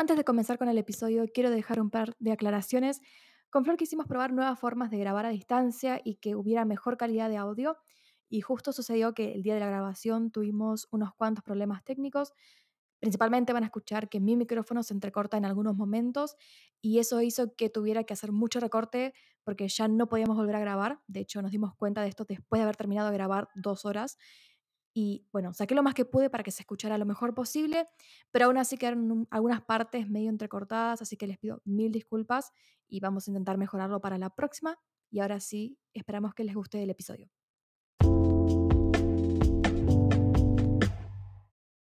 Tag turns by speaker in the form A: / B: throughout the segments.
A: Antes de comenzar con el episodio, quiero dejar un par de aclaraciones. Con Flor quisimos probar nuevas formas de grabar a distancia y que hubiera mejor calidad de audio. Y justo sucedió que el día de la grabación tuvimos unos cuantos problemas técnicos. Principalmente van a escuchar que mi micrófono se entrecorta en algunos momentos y eso hizo que tuviera que hacer mucho recorte porque ya no podíamos volver a grabar. De hecho, nos dimos cuenta de esto después de haber terminado de grabar dos horas. Y bueno, saqué lo más que pude para que se escuchara lo mejor posible, pero aún así quedaron un- algunas partes medio entrecortadas, así que les pido mil disculpas y vamos a intentar mejorarlo para la próxima. Y ahora sí, esperamos que les guste el episodio.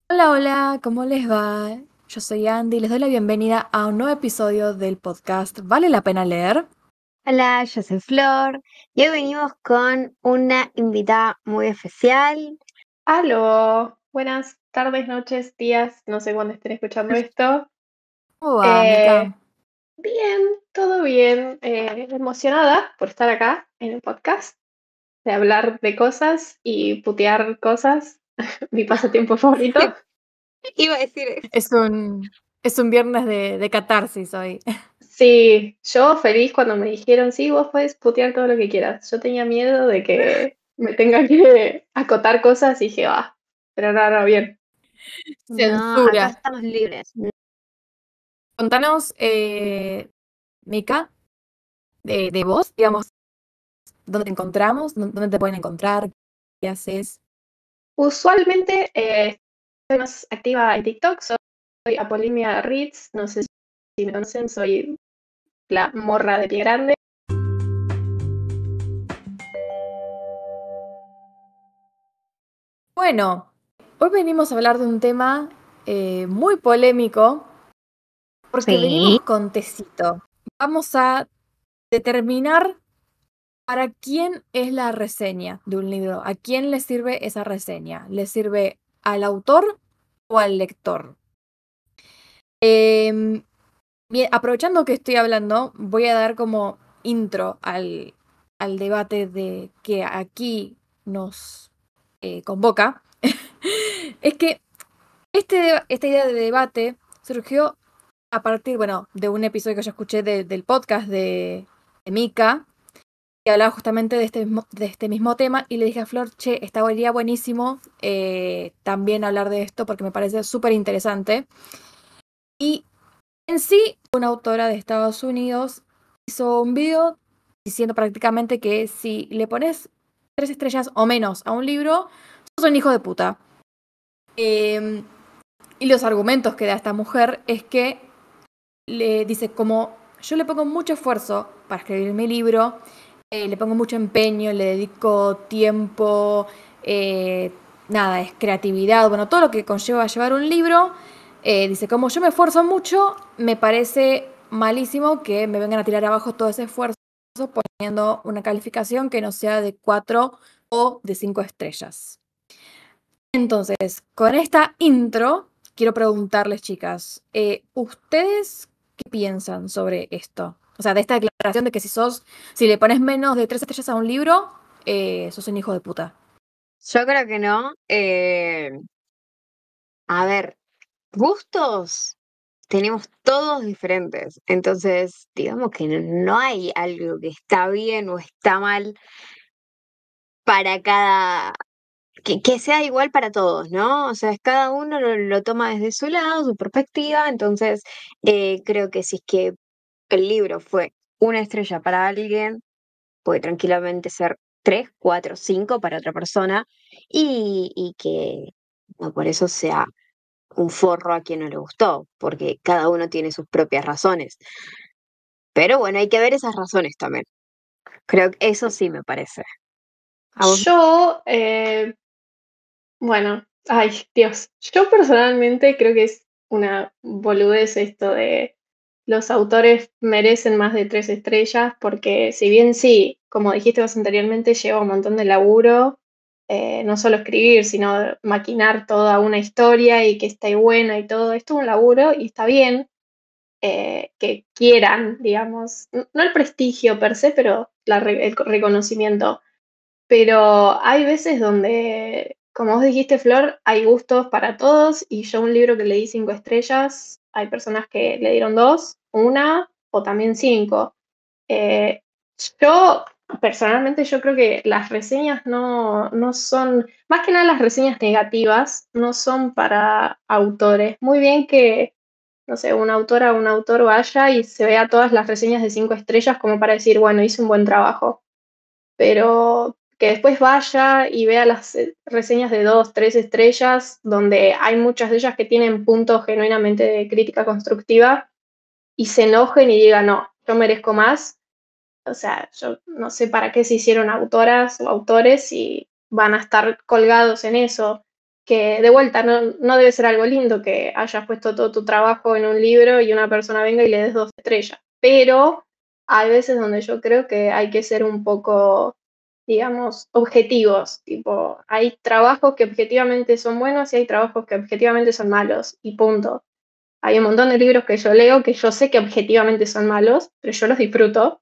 A: Hola, hola, ¿cómo les va? Yo soy Andy y les doy la bienvenida a un nuevo episodio del podcast ¿Vale la pena leer?
B: Hola, yo soy Flor y hoy venimos con una invitada muy especial.
C: Aló, buenas tardes, noches, días, no sé cuándo estén escuchando esto.
A: ¿Cómo va,
C: Eh, bien, todo bien, eh, emocionada por estar acá en el podcast, de hablar de cosas y putear cosas, mi pasatiempo favorito.
B: Iba a decir eso.
A: Es un, es un viernes de, de catarsis hoy.
C: Sí, yo feliz cuando me dijeron, sí, vos puedes putear todo lo que quieras. Yo tenía miedo de que me tenga que acotar cosas y dije, va, pero no, no, bien.
B: No,
A: Censura.
B: acá estamos libres.
A: Contanos, eh, Mica, de, de vos, digamos, dónde te encontramos, Dó- dónde te pueden encontrar, qué haces.
C: Usualmente eh, estoy más activa en TikTok, soy Apolimia Ritz, no sé si me conocen, soy la morra de pie grande.
A: Bueno, hoy venimos a hablar de un tema eh, muy polémico, porque
B: Sí.
A: venimos con tecito. Vamos a determinar para quién es la reseña de un libro, a quién le sirve esa reseña. ¿Le sirve al autor o al lector? Em, bien, aprovechando que estoy hablando, voy a dar como intro al, al debate de que aquí nos eh, convoca. es que este, esta idea de debate surgió a partir, bueno, de un episodio que yo escuché de- del podcast de, de Mika, que hablaba justamente de este, mismo, de este mismo tema, y le dije a Flor, che, estaría buenísimo eh, también hablar de esto porque me parece súper interesante. Y en sí, una autora de Estados Unidos hizo un video diciendo prácticamente que si le pones tres estrellas o menos a un libro, sos un hijo de puta. Eh, y los argumentos que da esta mujer es que le dice como yo le pongo mucho esfuerzo para escribir mi libro, eh, le pongo mucho empeño, le dedico tiempo, eh, nada, es creatividad, bueno, todo lo que conlleva llevar un libro. eh, dice, como yo me esfuerzo mucho, me parece malísimo que me vengan a tirar abajo todo ese esfuerzo poniendo una calificación que no sea de 4 o de 5 estrellas. Entonces, con esta intro, quiero preguntarles, chicas, eh, ¿ustedes qué piensan sobre esto? O sea, de esta declaración de que si sos, si le pones menos de tres estrellas a un libro, eh, sos un hijo de puta.
B: Yo creo que no. eh, a ver, gustos tenemos todos diferentes. Entonces, digamos que no- hay algo que está bien o está mal para cada, que, que sea igual para todos, ¿no? O sea, cada uno lo, lo toma desde su lado, su perspectiva, entonces eh, creo que si es que el libro fue una estrella para alguien, puede tranquilamente ser tres, cuatro, cinco para otra persona y, y que no por eso sea un forro a quien no le gustó, porque cada uno tiene sus propias razones. Pero bueno, hay que ver esas razones también. Creo que eso sí me parece.
C: Yo, eh, bueno, ay Dios, yo personalmente creo que es una boludez esto de los autores merecen más de tres estrellas porque si bien sí, como dijiste vos anteriormente, lleva un montón de laburo, eh, no solo escribir, sino maquinar toda una historia y que esté buena y todo, esto es un laburo y está bien eh, que quieran, digamos, no el prestigio per se, pero la el reconocimiento. Pero hay veces donde, como vos dijiste, Flor, hay gustos para todos y yo un libro que leí cinco estrellas hay personas que le dieron dos, una o también cinco. Eh, yo, personalmente, yo creo que las reseñas no, no son, más que nada las reseñas negativas, no son para autores. Muy bien que, no sé, una autora o un autor vaya y se vea todas las reseñas de cinco estrellas como para decir, bueno, hice un buen trabajo. Pero que después vaya y vea las eh, reseñas de dos, tres estrellas, donde hay muchas de ellas que tienen puntos genuinamente de crítica constructiva, y se enojen y digan, no, yo merezco más. O sea, yo no sé para qué se hicieron autoras o autores y van a estar colgados en eso. Que de vuelta no, no debe ser algo lindo que hayas puesto todo tu trabajo en un libro y una persona venga y le des dos estrellas. Pero hay veces donde yo creo que hay que ser un poco digamos, objetivos. Tipo, hay trabajos que objetivamente son buenos y hay trabajos que objetivamente son malos, y punto. Hay un montón de libros que yo leo que yo sé que objetivamente son malos, pero yo los disfruto.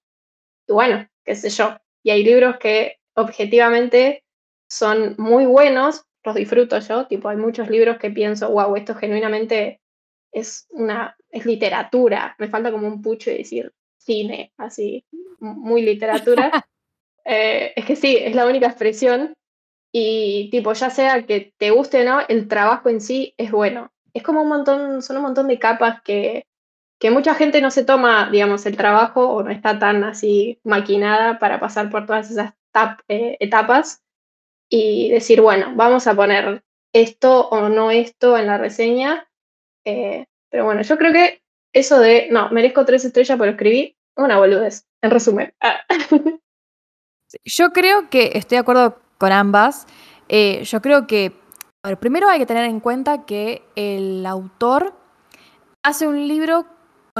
C: Y bueno, qué sé yo. Y hay libros que objetivamente son muy buenos, los disfruto yo. Tipo, hay muchos libros que pienso, wow, esto genuinamente es una es literatura. Me falta como un pucho de decir cine, así, muy literatura. Eh, es que sí, es la única expresión. Y tipo, ya sea que te guste o no, el trabajo en sí es bueno. Es como un montón, son un montón de capas que, que mucha gente no se toma, digamos, el trabajo o no está tan así maquinada para pasar por todas esas eh, etapas y decir, bueno, vamos a poner esto o no esto en la reseña. Eh, pero bueno, yo creo que eso de, no, merezco tres estrellas por escribir, una boludez, en resumen.
A: Yo creo que estoy de acuerdo con ambas. Eh, yo creo que, primero hay que tener en cuenta que el autor hace un libro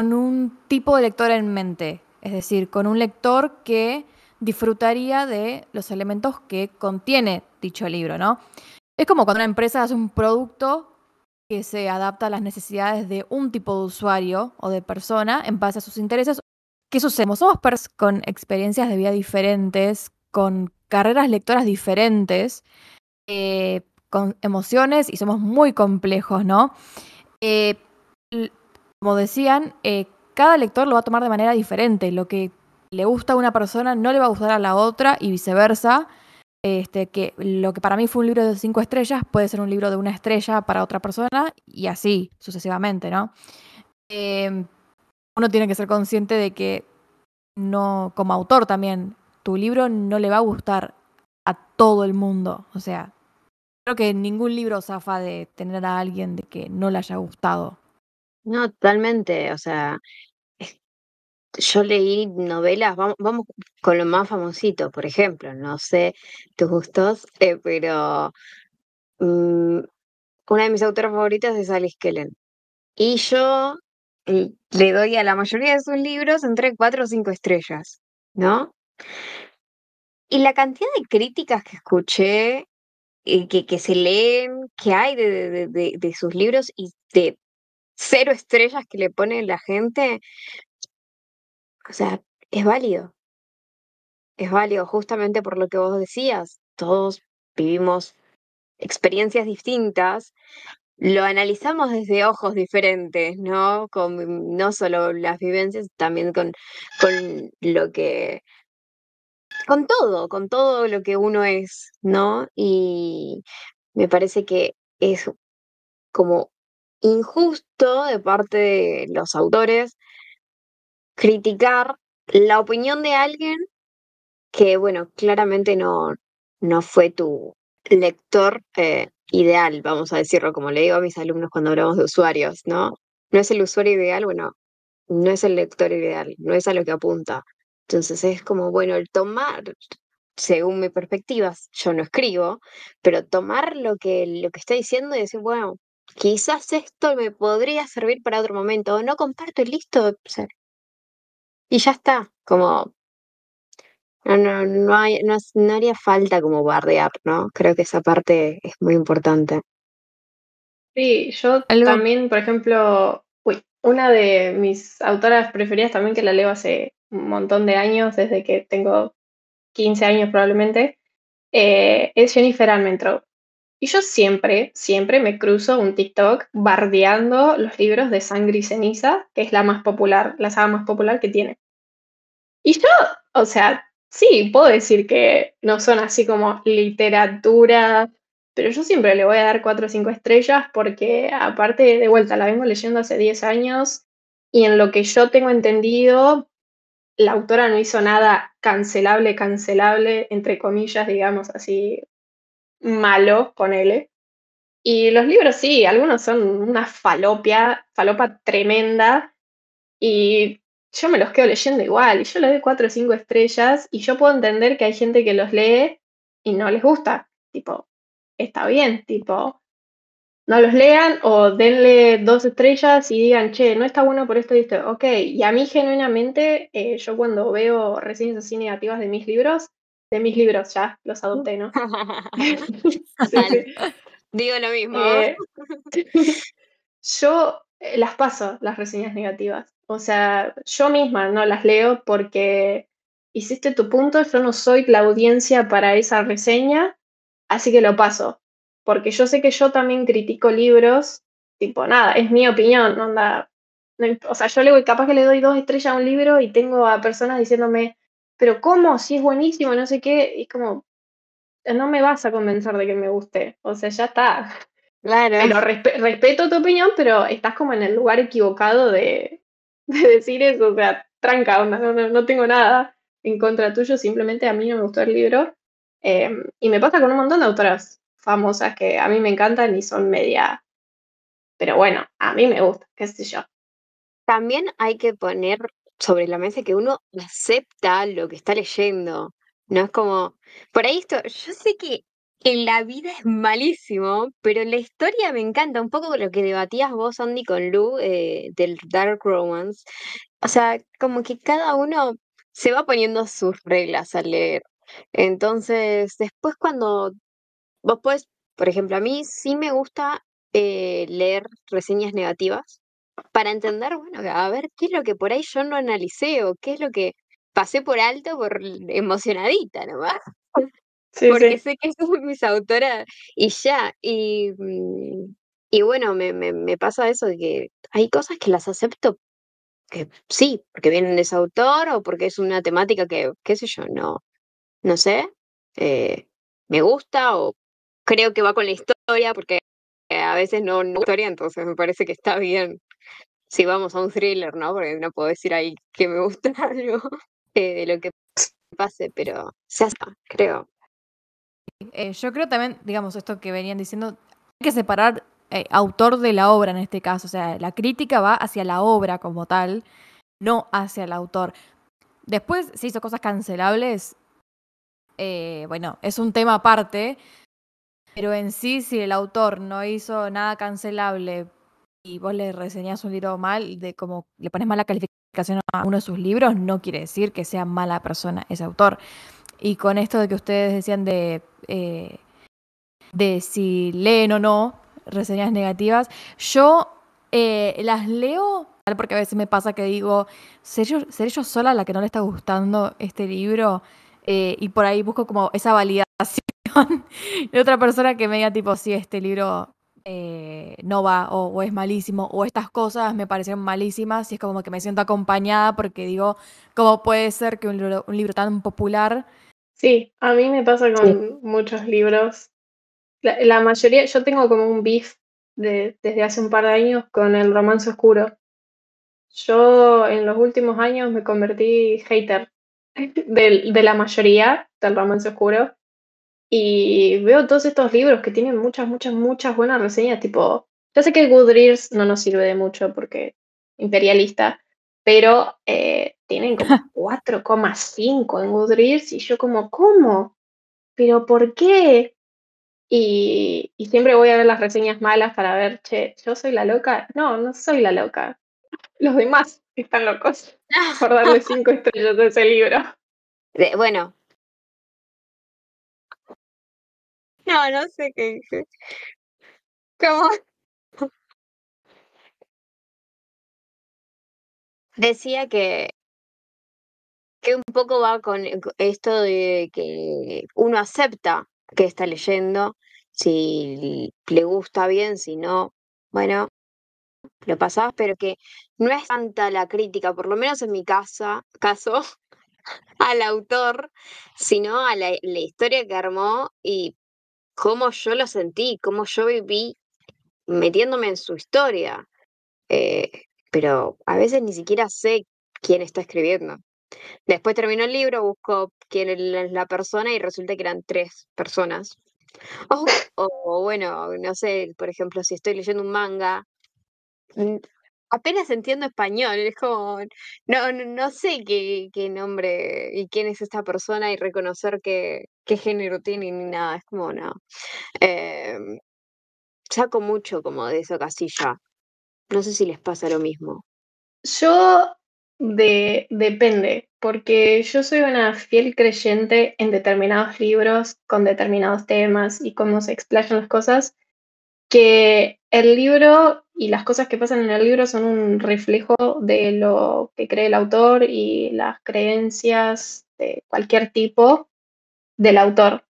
A: con un tipo de lector en mente, es decir, con un lector que disfrutaría de los elementos que contiene dicho libro, ¿no? Es como cuando una empresa hace un producto que se adapta a las necesidades de un tipo de usuario o de persona en base a sus intereses ¿Qué sucede? Somos personas con experiencias de vida diferentes, con carreras lectoras diferentes, eh, con emociones y somos muy complejos, ¿no? Eh, como decían, eh, cada lector lo va a tomar de manera diferente. Lo que le gusta a una persona no le va a gustar a la otra y viceversa. Este, que lo que para mí fue un libro de cinco estrellas puede ser un libro de una estrella para otra persona y así sucesivamente, ¿no? Em, uno tiene que ser consciente de que no, como autor también, tu libro no le va a gustar a todo el mundo. O sea, creo que ningún libro zafa de tener a alguien de que no le haya gustado.
B: No, totalmente. O sea, yo leí novelas, vamos, vamos con lo más famosito, por ejemplo, no sé tus gustos, eh, pero mm, una de mis autoras favoritas es Alice Kellen. Y yo le doy a la mayoría de sus libros entre cuatro o cinco estrellas, ¿no? Y la cantidad de críticas que escuché, y que, que se leen, que hay de, de, de, sus libros y de cero estrellas que le pone la gente, o sea, es válido. Es válido justamente por lo que vos decías. Todos vivimos experiencias distintas lo analizamos desde ojos diferentes, ¿no? Con no solo las vivencias, también con, con lo que, con todo, con todo lo que uno es, ¿no? Y me parece que es como injusto de parte de los autores criticar la opinión de alguien que, bueno, claramente no, no fue tu lector eh, ideal, vamos a decirlo, como le digo a mis alumnos cuando hablamos de usuarios, ¿no? No es el usuario ideal, bueno, no es el lector ideal, no es a lo que apunta. Entonces es como, bueno, el tomar, según mi perspectiva, yo no escribo, pero tomar lo que, lo que está diciendo y decir, bueno, quizás esto me podría servir para otro momento, o no comparto y listo, y ya está, como no, no, no, hay, no, no haría falta como bardear, ¿no? Creo que esa parte es muy importante.
C: Sí, yo también, por ejemplo, uy, una de mis autoras preferidas también que la leo hace un montón de años, desde que tengo 15 años probablemente, eh, es Jennifer Armentrout. Y yo siempre, siempre me cruzo un TikTok bardeando los libros de Sangre y Ceniza, que es la más popular, la saga más popular que tiene. Y yo, o sea, sí, puedo decir que no son así como literatura, pero yo siempre le voy a dar cuatro o cinco estrellas porque aparte de vuelta la vengo leyendo hace 10 años y en lo que yo tengo entendido, la autora no hizo nada cancelable, cancelable, entre comillas, digamos así, malo, con él. Y los libros sí, algunos son una falopia, falopa tremenda, y yo me los quedo leyendo igual, y yo le doy cuatro o cinco estrellas, y yo puedo entender que hay gente que los lee y no les gusta. Tipo, está bien, tipo, no los lean o denle dos estrellas y digan, che, no está bueno por esto y esto. Ok, y a mí genuinamente, eh, yo cuando veo reseñas así negativas de mis libros, de mis libros ya, los adopté, ¿no?
B: Digo lo mismo.
C: Eh, yo eh, las paso, las reseñas negativas. O sea, yo misma no las leo porque hiciste tu punto, yo no soy la audiencia para esa reseña, así que lo paso. Porque yo sé que yo también critico libros, tipo, nada, es mi opinión, onda. o sea, yo le capaz que le doy dos estrellas a un libro y tengo a personas diciéndome, pero ¿cómo? Si es buenísimo, no sé qué, y es como, no me vas a convencer de que me guste, o sea, ya está.
B: Claro.
C: Pero respeto tu opinión, pero estás como en el lugar equivocado de, decir eso, o sea, tranca, no, no, tengo nada en contra tuyo, simplemente a mí no me gustó el libro. Em, y me pasa con un montón de autoras famosas que a mí me encantan y son media. Pero bueno, a mí me gusta, qué sé yo.
B: También hay que poner sobre la mesa que uno acepta lo que está leyendo. No es como, por ahí esto, yo sé que en la vida es malísimo, pero la historia me encanta, un poco lo que debatías vos, Andy, con Lu, eh, del Dark Romance. O sea, como que cada uno se va poniendo sus reglas al leer. Entonces, después cuando vos puedes, por ejemplo, a mí sí me gusta eh, leer reseñas negativas, para entender, bueno, a ver qué es lo que por ahí yo no analicé o qué es lo que pasé por alto por emocionadita nomás. Porque sé que son mis autoras y ya. Y, mm, y bueno, me, me, me pasa eso de que hay cosas que las acepto que sí, porque vienen de ese autor o porque es una temática que, qué sé yo, no, no sé, eh, me gusta o creo que va con la historia, porque a veces no, no historia, entonces me parece que está bien si vamos a un thriller, ¿no? Porque no puedo decir ahí que me gusta algo eh, de lo que pase, pero se hace, creo.
A: Eh, yo creo también, digamos, esto que venían diciendo, hay que separar eh, autor de la obra en este caso, o sea, la crítica va hacia la obra como tal, no hacia el autor. Después se hizo cosas cancelables, bueno, es un tema aparte, pero en sí, si el autor no hizo nada cancelable y vos le reseñás un libro mal, de como le pones mala calificación a uno de sus libros, no quiere decir que sea mala persona ese autor. Y con esto de que ustedes decían de, eh, de si leen o no reseñas negativas, yo eh, las leo porque a veces me pasa que digo, ¿seré yo, ¿seré yo sola la que no le está gustando este libro? Eh, y por ahí busco como esa validación de otra persona que me diga tipo, sí, este libro eh, no va o, es malísimo o estas cosas me parecieron malísimas y es como que me siento acompañada porque digo, ¿cómo puede ser que un libro, un libro tan popular...
C: Sí, a mí me pasa con muchos libros. La, mayoría, yo tengo como un beef de, desde hace un par de años con el romance oscuro. Yo en los últimos años me convertí hater de, de la mayoría del romance oscuro y veo todos estos libros que tienen muchas, muchas, muchas buenas reseñas, tipo, ya sé que Goodreads no nos sirve de mucho porque imperialista, pero eh, tienen como 4,5 en Goodreads y yo como, ¿cómo? ¿Pero por qué? Y, y, siempre voy a ver las reseñas malas para ver, che, ¿yo soy la loca? No, no soy la loca. Los demás están locos por darle 5 estrellas a ese libro.
B: bueno, No, no sé qué dije. ¿Cómo? Decía que, que un poco va con esto de que uno acepta que está leyendo si le gusta bien, si no, bueno, lo pasás, pero que no es tanta la crítica, por lo menos en mi casa, caso, al autor, sino a la, la historia que armó y cómo yo lo sentí, cómo yo viví metiéndome en su historia. Eh, pero a veces ni siquiera sé quién está escribiendo. Después terminó el libro, busco quién es la persona y resulta que eran tres personas. O, bueno, no sé, por ejemplo, si estoy leyendo un manga, apenas entiendo español, es como, no, no, sé qué, qué, nombre y quién es esta persona y reconocer qué, qué género tiene ni nada, es como, no. Em, saco mucho como de esa casilla. No sé si les pasa lo mismo.
C: Yo de, depende, porque yo soy una fiel creyente en determinados libros con determinados temas y cómo se explayan las cosas, que el libro y las cosas que pasan en el libro son un reflejo de lo que cree el autor y las creencias de cualquier tipo del autor.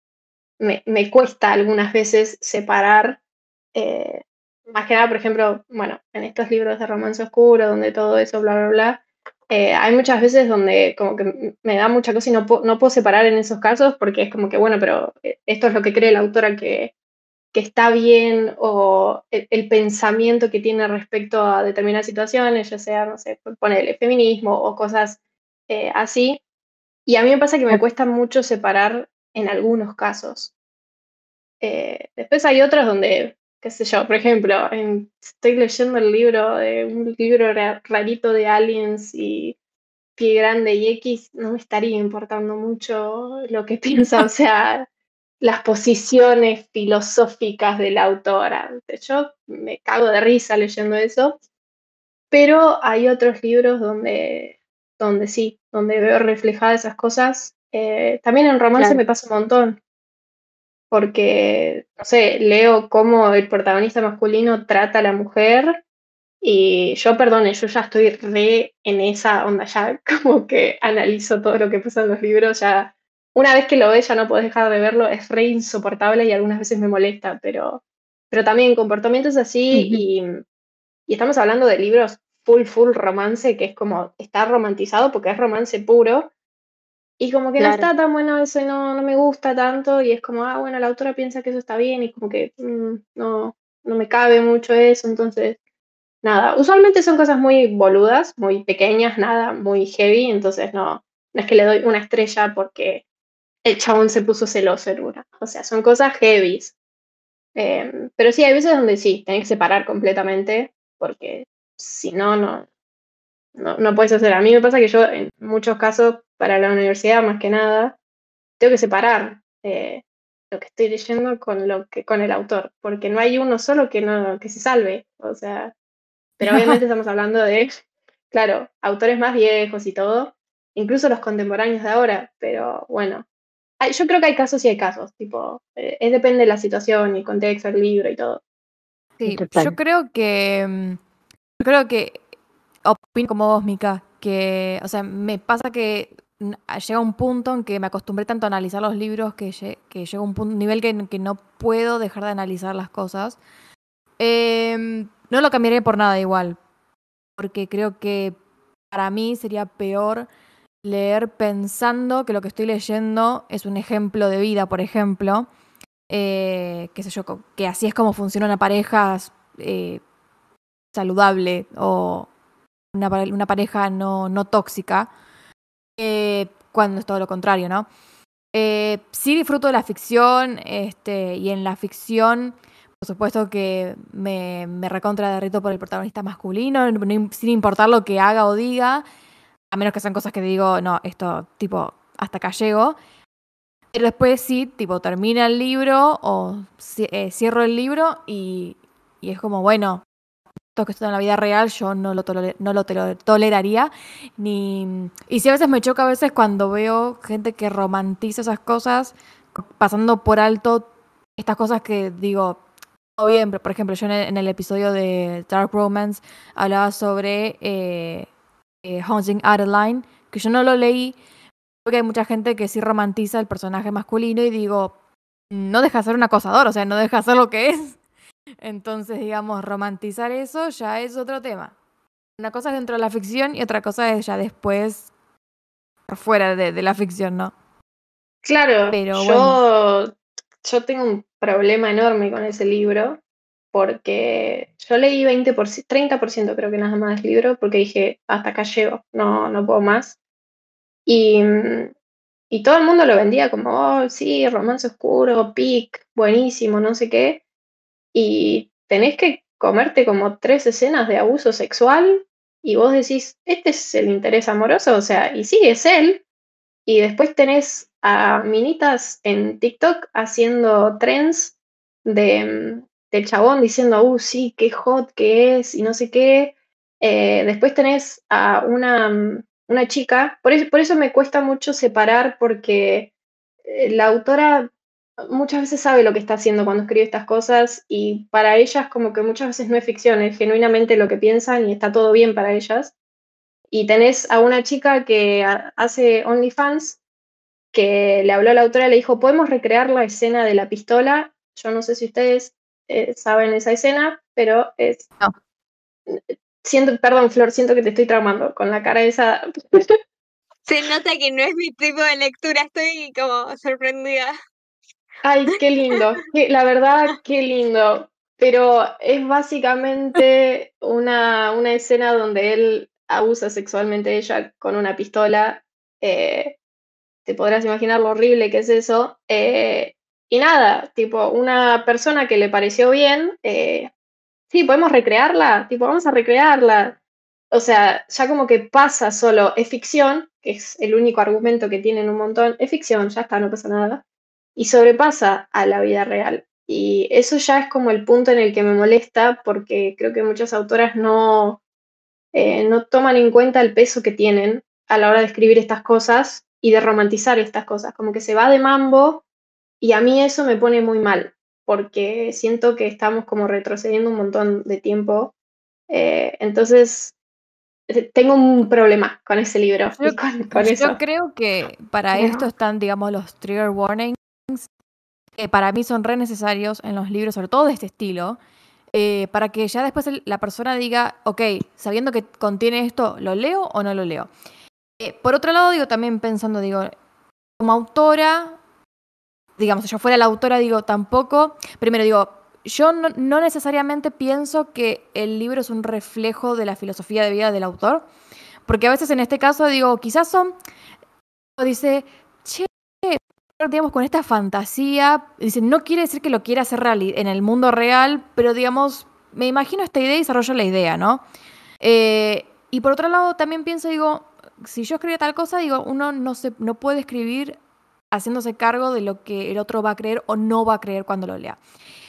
C: Me, me cuesta algunas veces separar eh, más que nada, por ejemplo, bueno, en estos libros de romance oscuro, donde todo eso, bla, bla, bla, eh, hay muchas veces donde como que me da mucha cosa y no, no puedo separar en esos casos porque es como que, bueno, pero eh, esto es lo que cree la autora que, que está bien o el, pensamiento que tiene respecto a determinadas situaciones, ya sea, no sé, ponerle feminismo o cosas así. Y a mí me pasa que me cuesta mucho separar en algunos casos. después hay otros donde qué sé yo, por ejemplo, estoy leyendo el libro de un libro rarito de aliens y pie grande y X, no me estaría importando mucho lo que piensa, o sea, las posiciones filosóficas de la autora. Yo me cago de risa leyendo eso, pero hay otros libros donde, donde sí, donde veo reflejadas esas cosas. Eh, también en romance me pasa un montón porque, no sé, leo cómo el protagonista masculino trata a la mujer y yo, perdone, yo ya estoy re en esa onda, ya como que analizo todo lo que pasa en los libros, ya una vez que lo ves ya no puedes dejar de verlo, es re insoportable y algunas veces me molesta, pero, pero también comportamientos así y, y estamos hablando de libros full, full romance, que es como, está romantizado porque es romance puro, y como que no está tan bueno eso y no, no me gusta tanto y es como, ah, bueno, la autora piensa que eso está bien y como que mm, no, no me cabe mucho eso, entonces, nada, usualmente son cosas muy boludas, muy pequeñas, nada, muy heavy, entonces no, no es que le doy una estrella porque el chabón se puso celoso en una, o sea, son cosas heavies. Em, pero sí, hay veces donde sí, tenés que separar completamente porque si no, no, no, no puedes hacer. A mí me pasa que yo en muchos casos para la universidad más que nada, tengo que separar eh, lo que estoy leyendo con lo que con el autor, porque no hay uno solo que no que se salve, o sea, pero obviamente estamos hablando de, claro, autores más viejos y todo, incluso los contemporáneos de ahora, pero bueno, yo creo que hay casos y hay casos, tipo, eh, es depende de la situación y el contexto del libro y todo.
A: Sí, yo creo que, mm, yo creo que opino como vos, Mika, que, o sea, me pasa que llega un punto en que me acostumbré tanto a analizar los libros que, que llega un punto, nivel que, que, no puedo dejar de analizar las cosas. Em, no lo cambiaré por nada igual, porque creo que para mí sería peor leer pensando que lo que estoy leyendo es un ejemplo de vida, por ejemplo. Eh, qué sé yo, que así es como funciona una pareja eh, saludable o una, pareja no, no tóxica. Eh, cuando es todo lo contrario, ¿no? Eh, sí disfruto de la ficción, este, y en la ficción, por supuesto que me, me recontra derrito por el protagonista masculino, sin importar lo que haga o diga, a menos que sean cosas que digo, no, esto, tipo, hasta acá llego. Pero después sí, tipo, termina el libro o eh, cierro el libro y, y es como, bueno, que esto en la vida real yo no lo, no lo, toleraría. Ni... Y sí a veces me choca a veces cuando veo gente que romantiza esas cosas, pasando por alto estas cosas que digo, todo bien, por ejemplo yo en el, episodio de Dark Romance hablaba sobre eh, eh, Haunting Adeline, que yo no lo leí, porque hay mucha gente que sí romantiza el personaje masculino y digo, no deja de ser un acosador, o sea, no deja de ser lo que es. Entonces, digamos, romantizar eso ya es otro tema. Una cosa es dentro de la ficción y otra cosa es ya después por fuera de, de la ficción, ¿no?
C: Claro,
A: Pero
C: yo, yo tengo un problema enorme con ese libro porque yo leí 20%, 30% creo que nada más del libro porque dije, hasta acá llego, no, no puedo más. Y, y todo el mundo lo vendía como, oh, sí, romance oscuro, pic, buenísimo, no sé qué. Y tenés que comerte como tres escenas de abuso sexual y vos decís, este es el interés amoroso, o sea, y sí, es él. Y después tenés a minitas en TikTok haciendo trends de, del chabón diciendo, uh, sí, qué hot que es y no sé qué. Eh, después tenés a una, una chica, por eso, por eso me cuesta mucho separar porque eh, la autora muchas veces sabe lo que está haciendo cuando escribe estas cosas y para ellas como que muchas veces no es ficción, es genuinamente lo que piensan y está todo bien para ellas. Y tenés a una chica que hace OnlyFans que le habló a la autora y le dijo, ¿podemos recrear la escena de la pistola? Yo no sé si ustedes eh, saben esa escena, pero es...
A: No.
C: Siento, perdón, Flor, siento que te estoy traumando con la cara esa.
B: Se nota que no es mi tipo de lectura, estoy como sorprendida.
C: Ay, qué lindo. La verdad, qué lindo. Pero es básicamente una, una escena donde él abusa sexualmente de ella con una pistola. Eh, te podrás imaginar lo horrible que es eso. Eh, y nada, tipo, una persona que le pareció bien, eh, sí, podemos recrearla, tipo, vamos a recrearla. O sea, ya como que pasa solo, es ficción, que es el único argumento que tienen un montón, es ficción, ya está, no pasa nada y sobrepasa a la vida real. Y eso ya es como el punto en el que me molesta porque creo que muchas autoras no, eh, no toman en cuenta el peso que tienen a la hora de escribir estas cosas y de romantizar estas cosas, como que se va de mambo y a mí eso me pone muy mal porque siento que estamos como retrocediendo un montón de tiempo. Eh, entonces, eh, tengo un problema con ese libro.
A: Yo,
C: y con, con
A: yo
C: eso.
A: creo que para esto están, digamos, los trigger warnings, que para mí son re necesarios en los libros, sobre todo de este estilo, eh, para que ya después la persona diga, ok, sabiendo que contiene esto, ¿lo leo o no lo leo? Eh, por otro lado, digo, también pensando, digo, como autora, digamos, si yo fuera la autora, digo, tampoco, primero digo, yo no, necesariamente pienso que el libro es un reflejo de la filosofía de vida del autor, porque a veces en este caso digo, quizás son, dice, che, digamos, con esta fantasía, dice, no quiere decir que lo quiera hacer en el mundo real, pero digamos, me imagino esta idea y desarrollo la idea, ¿no? Eh, y por otro lado, también pienso, digo, si yo escribía tal cosa, digo, uno no, se, no puede escribir haciéndose cargo de lo que el otro va a creer o no va a creer cuando lo lea.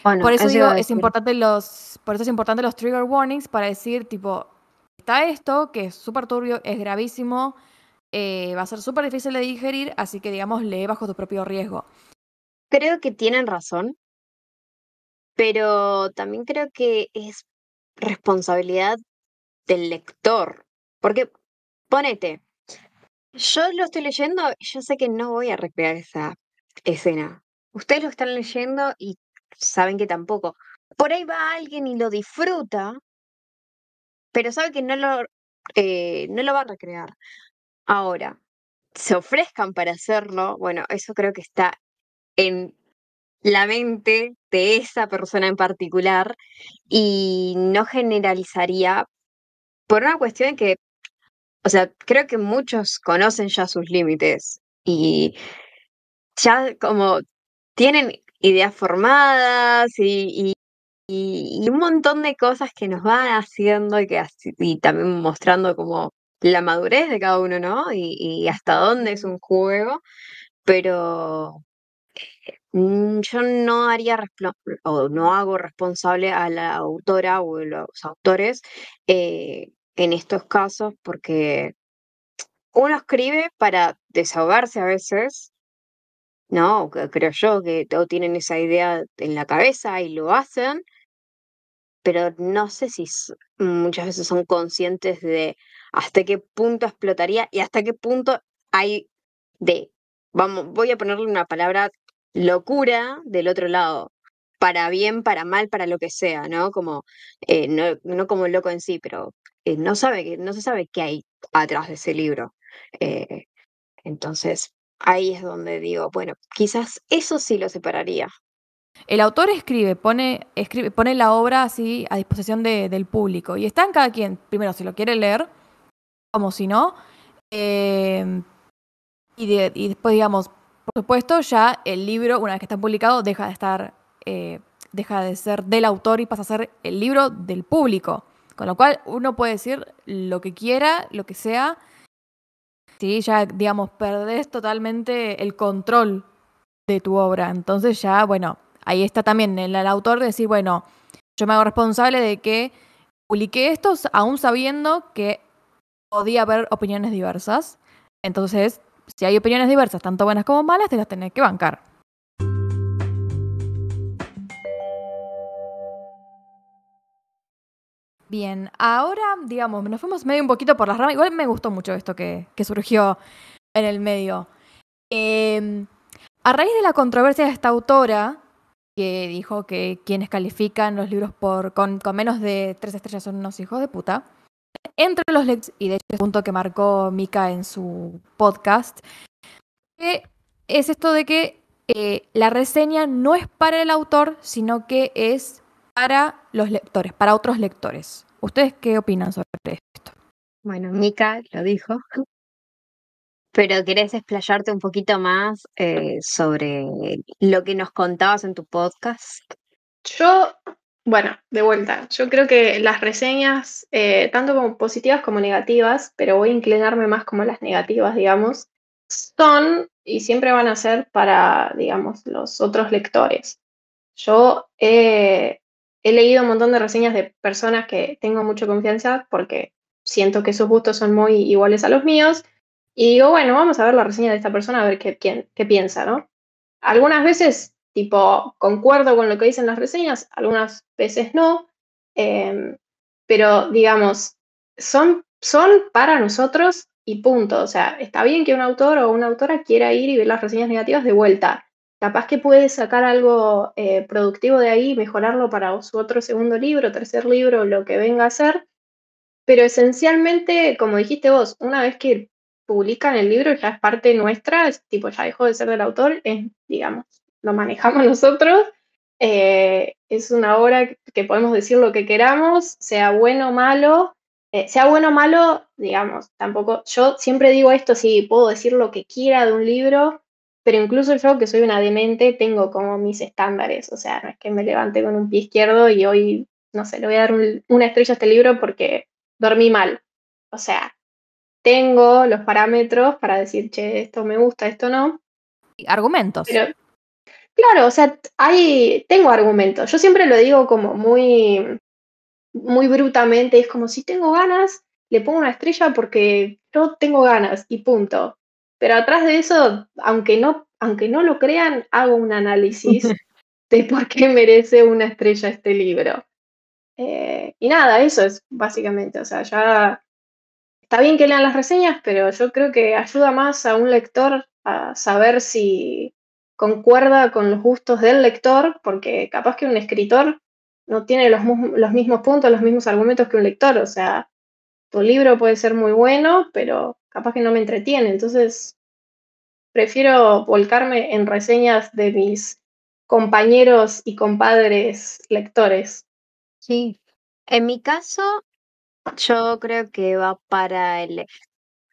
B: Bueno,
A: por eso,
B: eso
A: digo, es importante los, por eso es importante los trigger warnings para decir, tipo, está esto, que es súper turbio, es gravísimo, eh, va a ser súper difícil de digerir, así que, digamos, lee bajo tu propio riesgo.
B: Creo que tienen razón, pero también creo que es responsabilidad del lector. Porque, ponete, yo lo estoy leyendo y yo sé que no voy a recrear esa escena. Ustedes lo están leyendo y saben que tampoco. Por ahí va alguien y lo disfruta, pero sabe que no lo, eh, no lo va a recrear. Ahora, se ofrezcan para hacerlo, bueno, eso creo que está en la mente de esa persona en particular y no generalizaría por una cuestión que, o sea, creo que muchos conocen ya sus límites y ya como tienen ideas formadas y, y- un montón de cosas que nos van haciendo y que y también mostrando como la madurez de cada uno, ¿no? Y, y hasta dónde es un juego, pero Mm, Yo no haría o no hago responsable a la autora o los autores eh, en estos casos porque uno escribe para desahogarse a veces, ¿no? Creo yo que todos tienen esa idea en la cabeza y lo hacen, pero no sé si muchas veces son conscientes de hasta qué punto explotaría y hasta qué punto hay de, vamos, voy a ponerle una palabra locura del otro lado, para bien, para mal, para lo que sea, ¿no? Como, eh, no, no como loco en sí, pero eh, no sabe, no se sabe qué hay atrás de ese libro. Eh, entonces, ahí es donde digo, bueno, quizás eso sí lo separaría.
A: El autor escribe, pone, escribe, pone la obra así a disposición de, del público. Y está en cada quien, primero, si lo quiere leer, como si no. Y, de- y después, digamos, por supuesto, ya el libro, una vez que está publicado, deja de estar, eh, deja de ser del autor y pasa a ser el libro del público. Con lo cual, uno puede decir lo que quiera, lo que sea. Sí, ya, digamos, perdés totalmente el control de tu obra. Entonces ya, bueno, ahí está también el, autor de decir, bueno, yo me hago responsable de que publiqué esto aún sabiendo que podía haber opiniones diversas. Entonces, si hay opiniones diversas, tanto buenas como malas, te las tenés que bancar. Bien, ahora, digamos, nos fuimos medio un poquito por las ramas. Igual me gustó mucho esto que, surgió en el medio. Eh, a raíz de la controversia de esta autora, que dijo que quienes califican los libros por, con, menos de tres estrellas son unos hijos de puta, entre los lectores, y de hecho es un punto que marcó Mika en su podcast, que es esto de que eh, la reseña no es para el autor, sino que es para los lectores, para otros lectores. ¿Ustedes qué opinan sobre esto?
B: Bueno, Mika lo dijo. Pero querés explayarte un poquito más eh, sobre lo que nos contabas en tu podcast.
C: Yo, bueno, de vuelta, yo creo que las reseñas, eh, tanto como positivas como negativas, pero voy a inclinarme más como las negativas, digamos, son y siempre van a ser para, digamos, los otros lectores. Yo he, he leído un montón de reseñas de personas que tengo mucha confianza porque siento que sus gustos son muy iguales a los míos. Y digo, bueno, vamos a ver la reseña de esta persona, a ver qué, piensa, ¿no? Algunas veces, tipo, concuerdo con lo que dicen las reseñas, algunas veces no, eh, pero digamos, son, son para nosotros y punto. O sea, está bien que un autor o una autora quiera ir y ver las reseñas negativas de vuelta. Capaz que puede sacar algo eh, productivo de ahí, mejorarlo para su otro segundo libro, tercer libro, lo que venga a ser. Pero esencialmente, como dijiste vos, una vez que publican el libro ya es parte nuestra, es tipo ya dejó de ser del autor, es, digamos, lo manejamos nosotros. eh, es una obra que podemos decir lo que queramos, sea bueno o malo. eh, sea bueno o malo, digamos, tampoco. Yo siempre digo esto, sí, puedo decir lo que quiera de un libro, pero incluso yo, que soy una demente, tengo como mis estándares. O sea, no es que me levante con un pie izquierdo y hoy, no sé, le voy a dar un- una estrella a este libro porque dormí mal. O sea, tengo los parámetros para decir, che, esto me gusta, esto no.
A: Argumentos.
C: Pero, claro, o sea, hay, tengo argumentos. Yo siempre lo digo como muy, muy brutamente, es como si tengo ganas, le pongo una estrella porque yo tengo ganas y punto. Pero atrás de eso, aunque no, aunque no lo crean, hago un análisis de por qué merece una estrella este libro. Eh, y nada, eso es básicamente, o sea, ya está bien que lean las reseñas, pero yo creo que ayuda más a un lector a saber si concuerda con los gustos del lector, porque capaz que un escritor no tiene los, los mismos puntos, los mismos argumentos que un lector, o sea, tu libro puede ser muy bueno, pero capaz que no me entretiene, entonces prefiero volcarme en reseñas de mis compañeros y compadres lectores.
B: Sí. En mi caso, yo creo que va para el...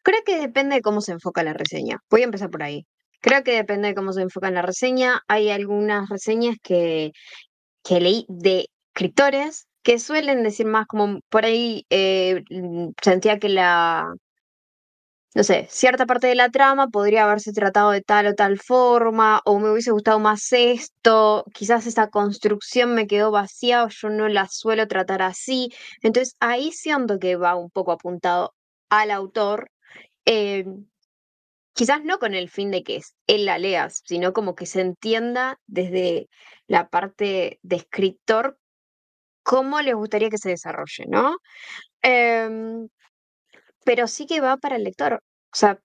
B: Creo que depende de cómo se enfoca la reseña. Voy a empezar por ahí. Creo que depende de cómo se enfoca en la reseña. Hay algunas reseñas que, que leí de escritores que suelen decir más como por ahí eh, sentía que la, no sé, cierta parte de la trama podría haberse tratado de tal o tal forma, o me hubiese gustado más esto, quizás esa construcción me quedó vacía o yo no la suelo tratar así. Entonces ahí siento que va un poco apuntado al autor, eh, quizás no con el fin de que él la lea, sino como que se entienda desde la parte de escritor cómo les gustaría que se desarrolle, ¿no? Em, pero sí que va para el lector. O sea,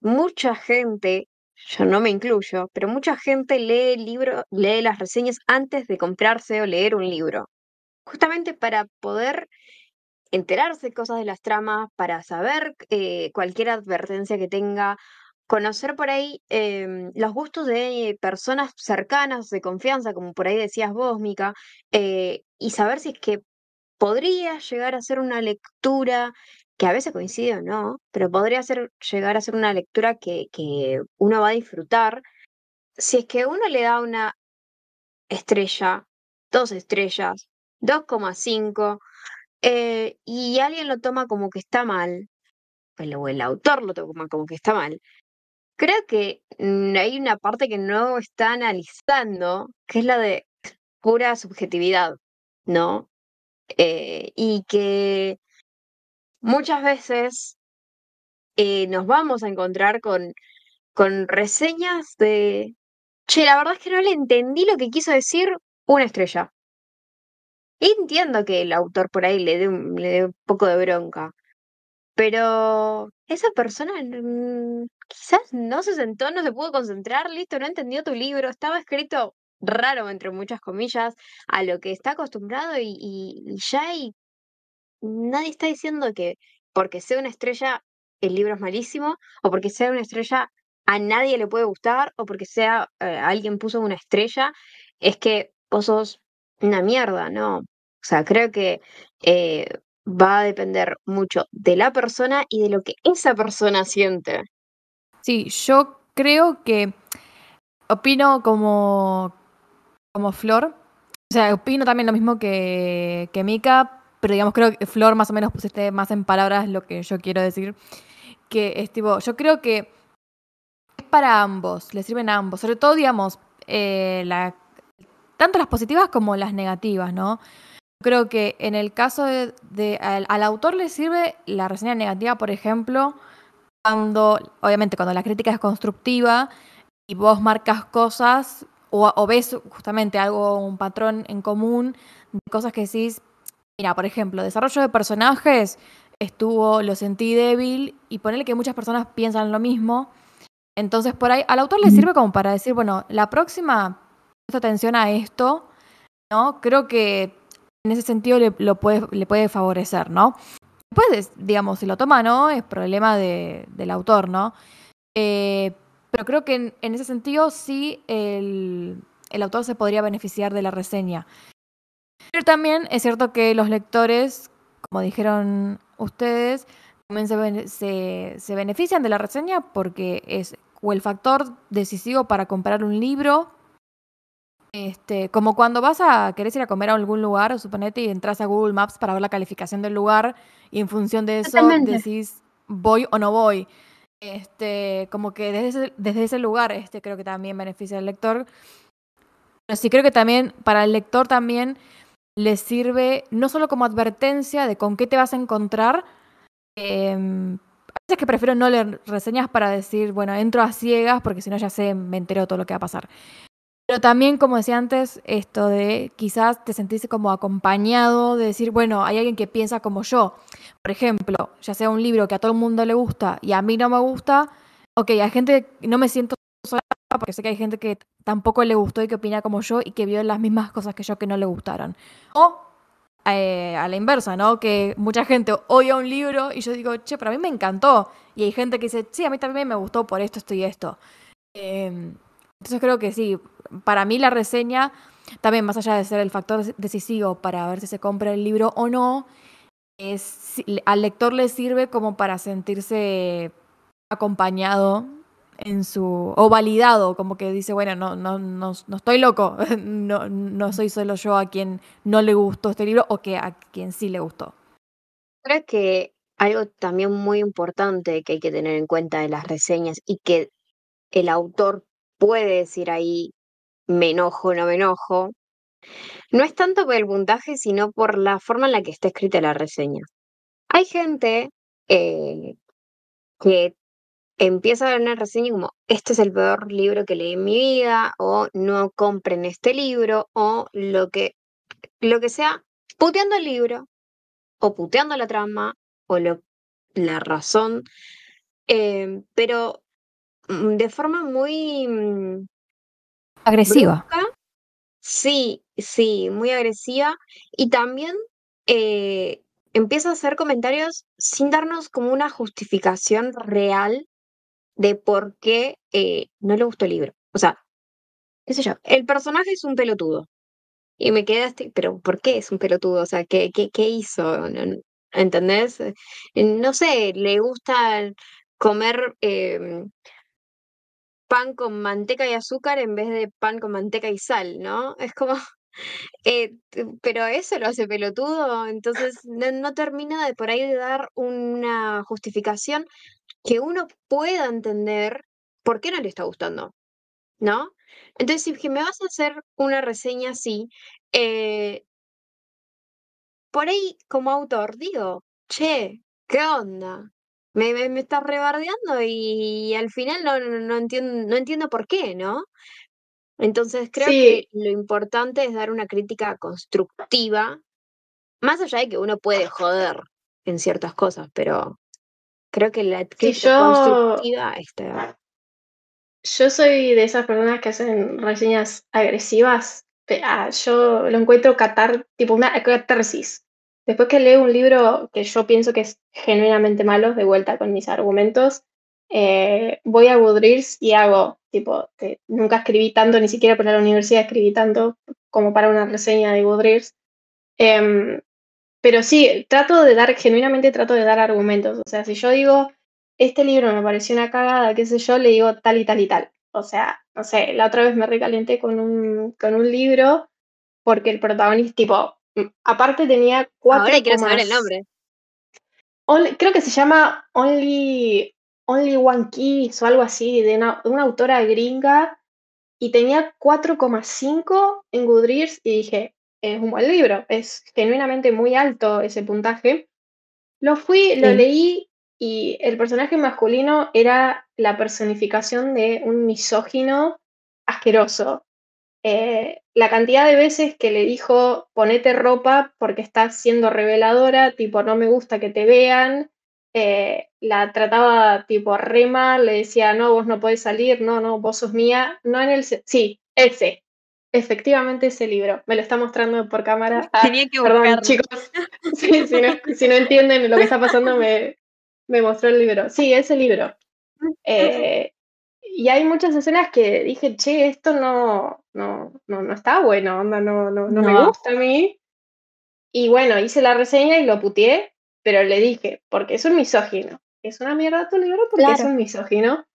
B: mucha gente yo no me incluyo, pero mucha gente lee el libro, lee las reseñas antes de comprarse o leer un libro, justamente para poder enterarse cosas de las tramas, para saber eh, cualquier advertencia que tenga, conocer por ahí em, los gustos de personas cercanas, de confianza, como por ahí decías vos, Mica, eh, y saber si es que podría llegar a ser una lectura que a veces coincide o no, pero podría ser, llegar a ser una lectura que, que uno va a disfrutar si es que uno le da una estrella, dos estrellas, 2,5, eh, y alguien lo toma como que está mal, o el autor lo toma como que está mal, creo que mm, hay una parte que no está analizando, que es la de pura subjetividad, ¿no? Eh, y que muchas veces eh, nos vamos a encontrar con, con reseñas de, che, la verdad es que no le entendí lo que quiso decir una estrella. Entiendo que el autor por ahí le dé un, un poco de bronca, pero esa persona quizás no se sentó, no se pudo concentrar, listo, no entendió tu libro, estaba escrito raro, entre muchas comillas, a lo que está acostumbrado y, y ya hay nadie está diciendo que porque sea una estrella el libro es malísimo, o porque sea una estrella a nadie le puede gustar, o porque sea eh, alguien puso una estrella, es que vos sos una mierda, ¿no? O sea, creo que eh, va a depender mucho de la persona y de lo que esa persona siente.
A: Sí, yo creo que opino como, como Flor. O sea, opino también lo mismo que, que Mika, pero digamos, creo que Flor más o menos pusiste más en palabras lo que yo quiero decir. Que es tipo, yo creo que es para ambos, le sirven a ambos. Sobre todo, digamos, eh, la, tanto las positivas como las negativas, ¿no? Creo que en el caso de, al, al, autor le sirve la reseña negativa, por ejemplo, cuando, obviamente, cuando la crítica es constructiva y vos marcas cosas o, o ves justamente algo, un patrón en común de cosas que decís, Mira, por ejemplo, desarrollo de personajes estuvo, lo sentí débil y ponerle que muchas personas piensan lo mismo. Entonces, por ahí, al autor le sirve como para decir, bueno, la próxima, presta atención a esto, ¿no? Creo que en ese sentido le, lo puede, le puede favorecer, ¿no? Después, digamos, si lo toma, ¿no? Es problema de, del autor, ¿no? Eh, pero creo que en, en, ese sentido sí el, el autor se podría beneficiar de la reseña. Pero también es cierto que los lectores, como dijeron ustedes, también se, se, se benefician de la reseña porque es o el factor decisivo para comprar un libro. Este, como cuando vas a querés ir a comer a algún lugar, suponete, y entras a Google Maps para ver la calificación del lugar, y en función de eso decís voy o no voy. Este, como que desde ese, desde ese lugar, este creo que también beneficia al lector. Pero sí creo que también para el lector también le sirve no solo como advertencia de con qué te vas a encontrar. Eh, a veces que prefiero no leer reseñas para decir, bueno, entro a ciegas porque si no ya sé, me entero todo lo que va a pasar. Pero también, como decía antes, esto de quizás te sentís como acompañado, de decir, bueno, hay alguien que piensa como yo. Por ejemplo, ya sea un libro que a todo el mundo le gusta y a mí no me gusta, ok, hay gente, no me siento sola porque sé que hay gente que tampoco le gustó y que opina como yo y que vio las mismas cosas que yo que no le gustaron. O eh, a la inversa, ¿no? Que mucha gente odia un libro y yo digo, che, pero a mí me encantó. Y hay gente que dice, sí, a mí también me gustó por esto, esto y esto. Eh, entonces creo que sí, para mí la reseña, también más allá de ser el factor decisivo para ver si se compra el libro o no, es, al lector le sirve como para sentirse acompañado en su o validado, como que dice, bueno, no, no, no, no estoy loco, no, no soy solo yo a quien no le gustó este libro o que a quien sí le gustó.
B: Creo que algo también muy importante que hay que tener en cuenta de las reseñas y que el autor puede decir ahí, me enojo, no me enojo, no es tanto por el puntaje, sino por la forma en la que está escrita la reseña. Hay gente eh, que empieza a ver una reseña como, este es el peor libro que leí en mi vida, o no compren este libro, o lo que, lo que sea, puteando el libro, o puteando la trama, o lo, la razón. Eh, pero mm, de forma muy mm,
A: Agresiva.
B: brusca. Sí, sí, muy agresiva. Y también eh, empieza a hacer comentarios sin darnos como una justificación real de por qué eh, no le gustó el libro. O sea, qué sé yo, el personaje es un pelotudo. Y me quedaste, pero ¿por qué es un pelotudo? O sea, ¿qué, qué, qué hizo? ¿Entendés? Eh, No sé, le gusta comer em, pan con manteca y azúcar en vez de pan con manteca y sal, ¿no? Es como, eh, pero eso lo hace pelotudo, entonces no, no termina de por ahí de dar una justificación que uno pueda entender por qué no le está gustando, ¿no? Entonces, si me vas a hacer una reseña así, eh, por ahí como autor digo, che, ¿qué onda? Me, me, me estás rebardeando y, al final no, no, no entiendo, no entiendo por qué, ¿no? Entonces creo que lo importante es dar una crítica constructiva, más allá de que uno puede joder en ciertas cosas, pero creo que la
C: sí,
B: crítica
C: yo,
B: constructiva está.
C: yo soy de esas personas que hacen reseñas agresivas. Ah, yo lo encuentro catar, tipo una catarsis. Después que leo un libro que yo pienso que es genuinamente malo, de vuelta con mis argumentos, eh, voy a Goodreads y hago, tipo, que nunca escribí tanto, ni siquiera para la universidad escribí tanto como para una reseña de Goodreads. Em, pero sí, trato de dar, genuinamente trato de dar argumentos. O sea, si yo digo, este libro me pareció una cagada, qué sé yo, le digo tal y tal y tal. O sea, no sé, la otra vez me recalenté con un, con un libro porque el protagonista, tipo, mm, aparte tenía
B: Ahora
C: 4,
B: quiero saber el nombre.
C: Only- creo que se llama Only, Only One Kiss o algo así, de una, de una autora gringa, y tenía 4,5 en Goodreads, y dije, es un buen libro, es genuinamente muy alto ese puntaje. Lo fui, lo
A: Sí.
C: leí, y el personaje masculino era la personificación de un misógino asqueroso. Eh, la cantidad de veces que le dijo ponete ropa porque estás siendo reveladora, tipo no me gusta que te vean, eh, la trataba tipo re mal, le decía no, vos no podés salir, no, no, vos sos mía, no en el... Sí, ese, efectivamente ese libro, me lo está mostrando por cámara.
B: Tenía que
C: perdón, chicos, Sí, si, no, si no entienden lo que está pasando, me, me mostró el libro. Sí, ese libro. Eh, y hay muchas escenas que dije, che, esto no, no, no, no está bueno, onda, no, no, no me gusta a mí. Y bueno, hice la reseña y lo puteé, pero le dije, porque es un misógino. Es una mierda tu libro porque es un misógino.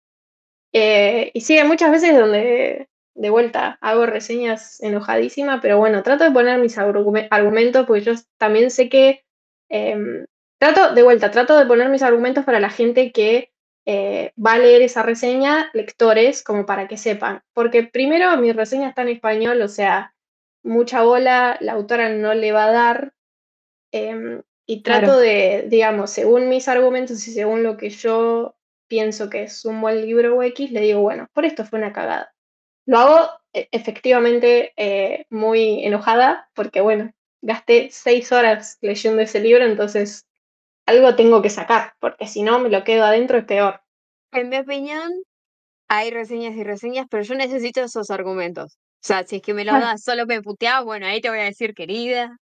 C: Eh, y sí, hay muchas veces donde de vuelta hago reseñas enojadísima, pero bueno, trato de poner mis argume- argumentos porque yo también sé que em, trato de vuelta, trato de poner mis argumentos para la gente que eh, va a leer esa reseña, lectores, como para que sepan. Porque primero mi reseña está en español, o sea, mucha bola la autora no le va a dar. em, y trato
A: Claro.
C: de, digamos, según mis argumentos y según lo que yo pienso que es un buen libro X, le digo, bueno, por esto fue una cagada. Lo hago e- efectivamente eh, muy enojada porque, bueno, gasté seis horas leyendo ese libro, entonces algo tengo que sacar, porque si no me lo quedo adentro es peor.
B: En mi opinión, hay reseñas y reseñas, pero yo necesito esos argumentos. O sea, si es que me los
C: Ah,
B: das, solo me puteas, bueno, ahí te voy a decir, querida,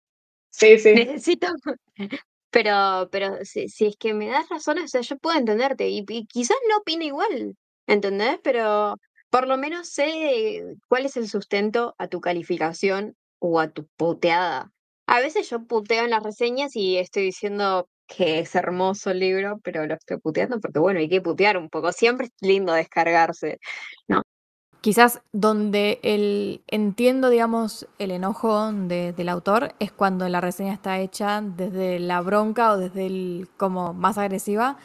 C: sí, sí.
B: necesito. Pero, pero si, si es que me das razones, o sea, yo puedo entenderte y, y quizás no opine igual, ¿entendés? Pero por lo menos sé cuál es el sustento a tu calificación o a tu puteada. A veces yo puteo en las reseñas y estoy diciendo que es hermoso el libro, pero lo estoy puteando porque, bueno, hay que putear un poco. Siempre es lindo descargarse.
A: Quizás donde el entiendo, digamos, el enojo de- del autor es cuando la reseña está hecha desde la bronca o desde el como más agresiva.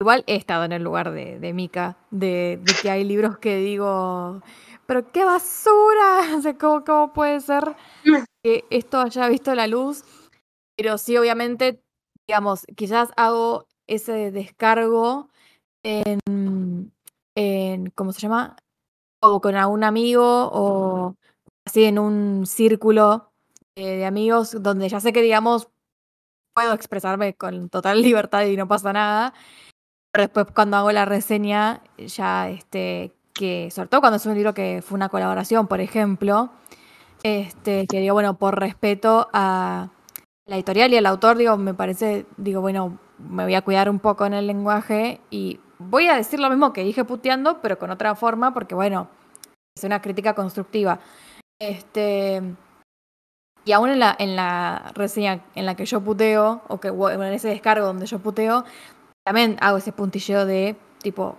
A: Igual he estado en el lugar de, de Mika, de, de que hay libros que digo, pero qué basura, o sea, ¿cómo, cómo puede ser que esto haya visto la luz? Pero sí, obviamente, digamos, quizás hago ese descargo en, en ¿cómo se llama? o con algún amigo o así en un círculo eh, de amigos donde ya sé que, digamos, puedo expresarme con total libertad y no pasa nada. Después cuando hago la reseña, ya este, que sobre todo cuando es un libro que fue una colaboración, por ejemplo, este, que digo, bueno, por respeto a la editorial y al autor, digo, me parece, digo, bueno, me voy a cuidar un poco en el lenguaje y voy a decir lo mismo que dije puteando, pero con otra forma, porque bueno, es una crítica constructiva. Este, y aún en la, en la reseña en la que yo puteo, o que en ese descargo donde yo puteo, también hago ese puntilleo de tipo,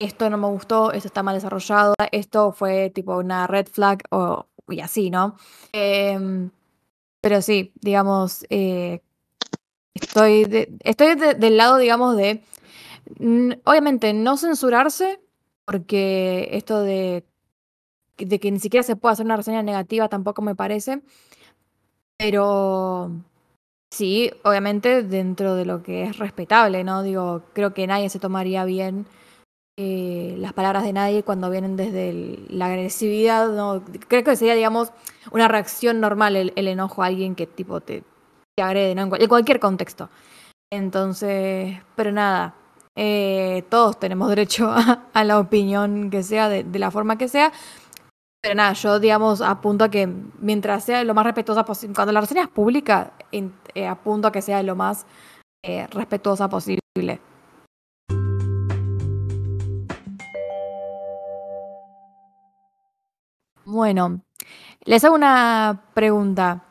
A: esto no me gustó, esto está mal desarrollado, esto fue tipo una red flag o y así, ¿no? Em, pero sí, digamos, eh, estoy, estoy del lado, digamos, de, obviamente, no censurarse, porque esto de, de que ni siquiera se pueda hacer una reseña negativa tampoco me parece, pero sí, obviamente dentro de lo que es respetable, ¿no? Digo, creo que nadie se tomaría bien eh, las palabras de nadie cuando vienen desde la agresividad, ¿no? Creo que sería, digamos, una reacción normal el, enojo a alguien que tipo te, agrede, ¿no? En, cualquier contexto. Entonces, pero nada, eh, todos tenemos derecho a, la opinión que sea, de, la forma que sea. Pero nada, yo digamos apunto a que mientras sea lo más respetuosa posible, cuando la reseña es pública, eh, apunto a que sea lo más respetuosa posible. Bueno, les hago una pregunta.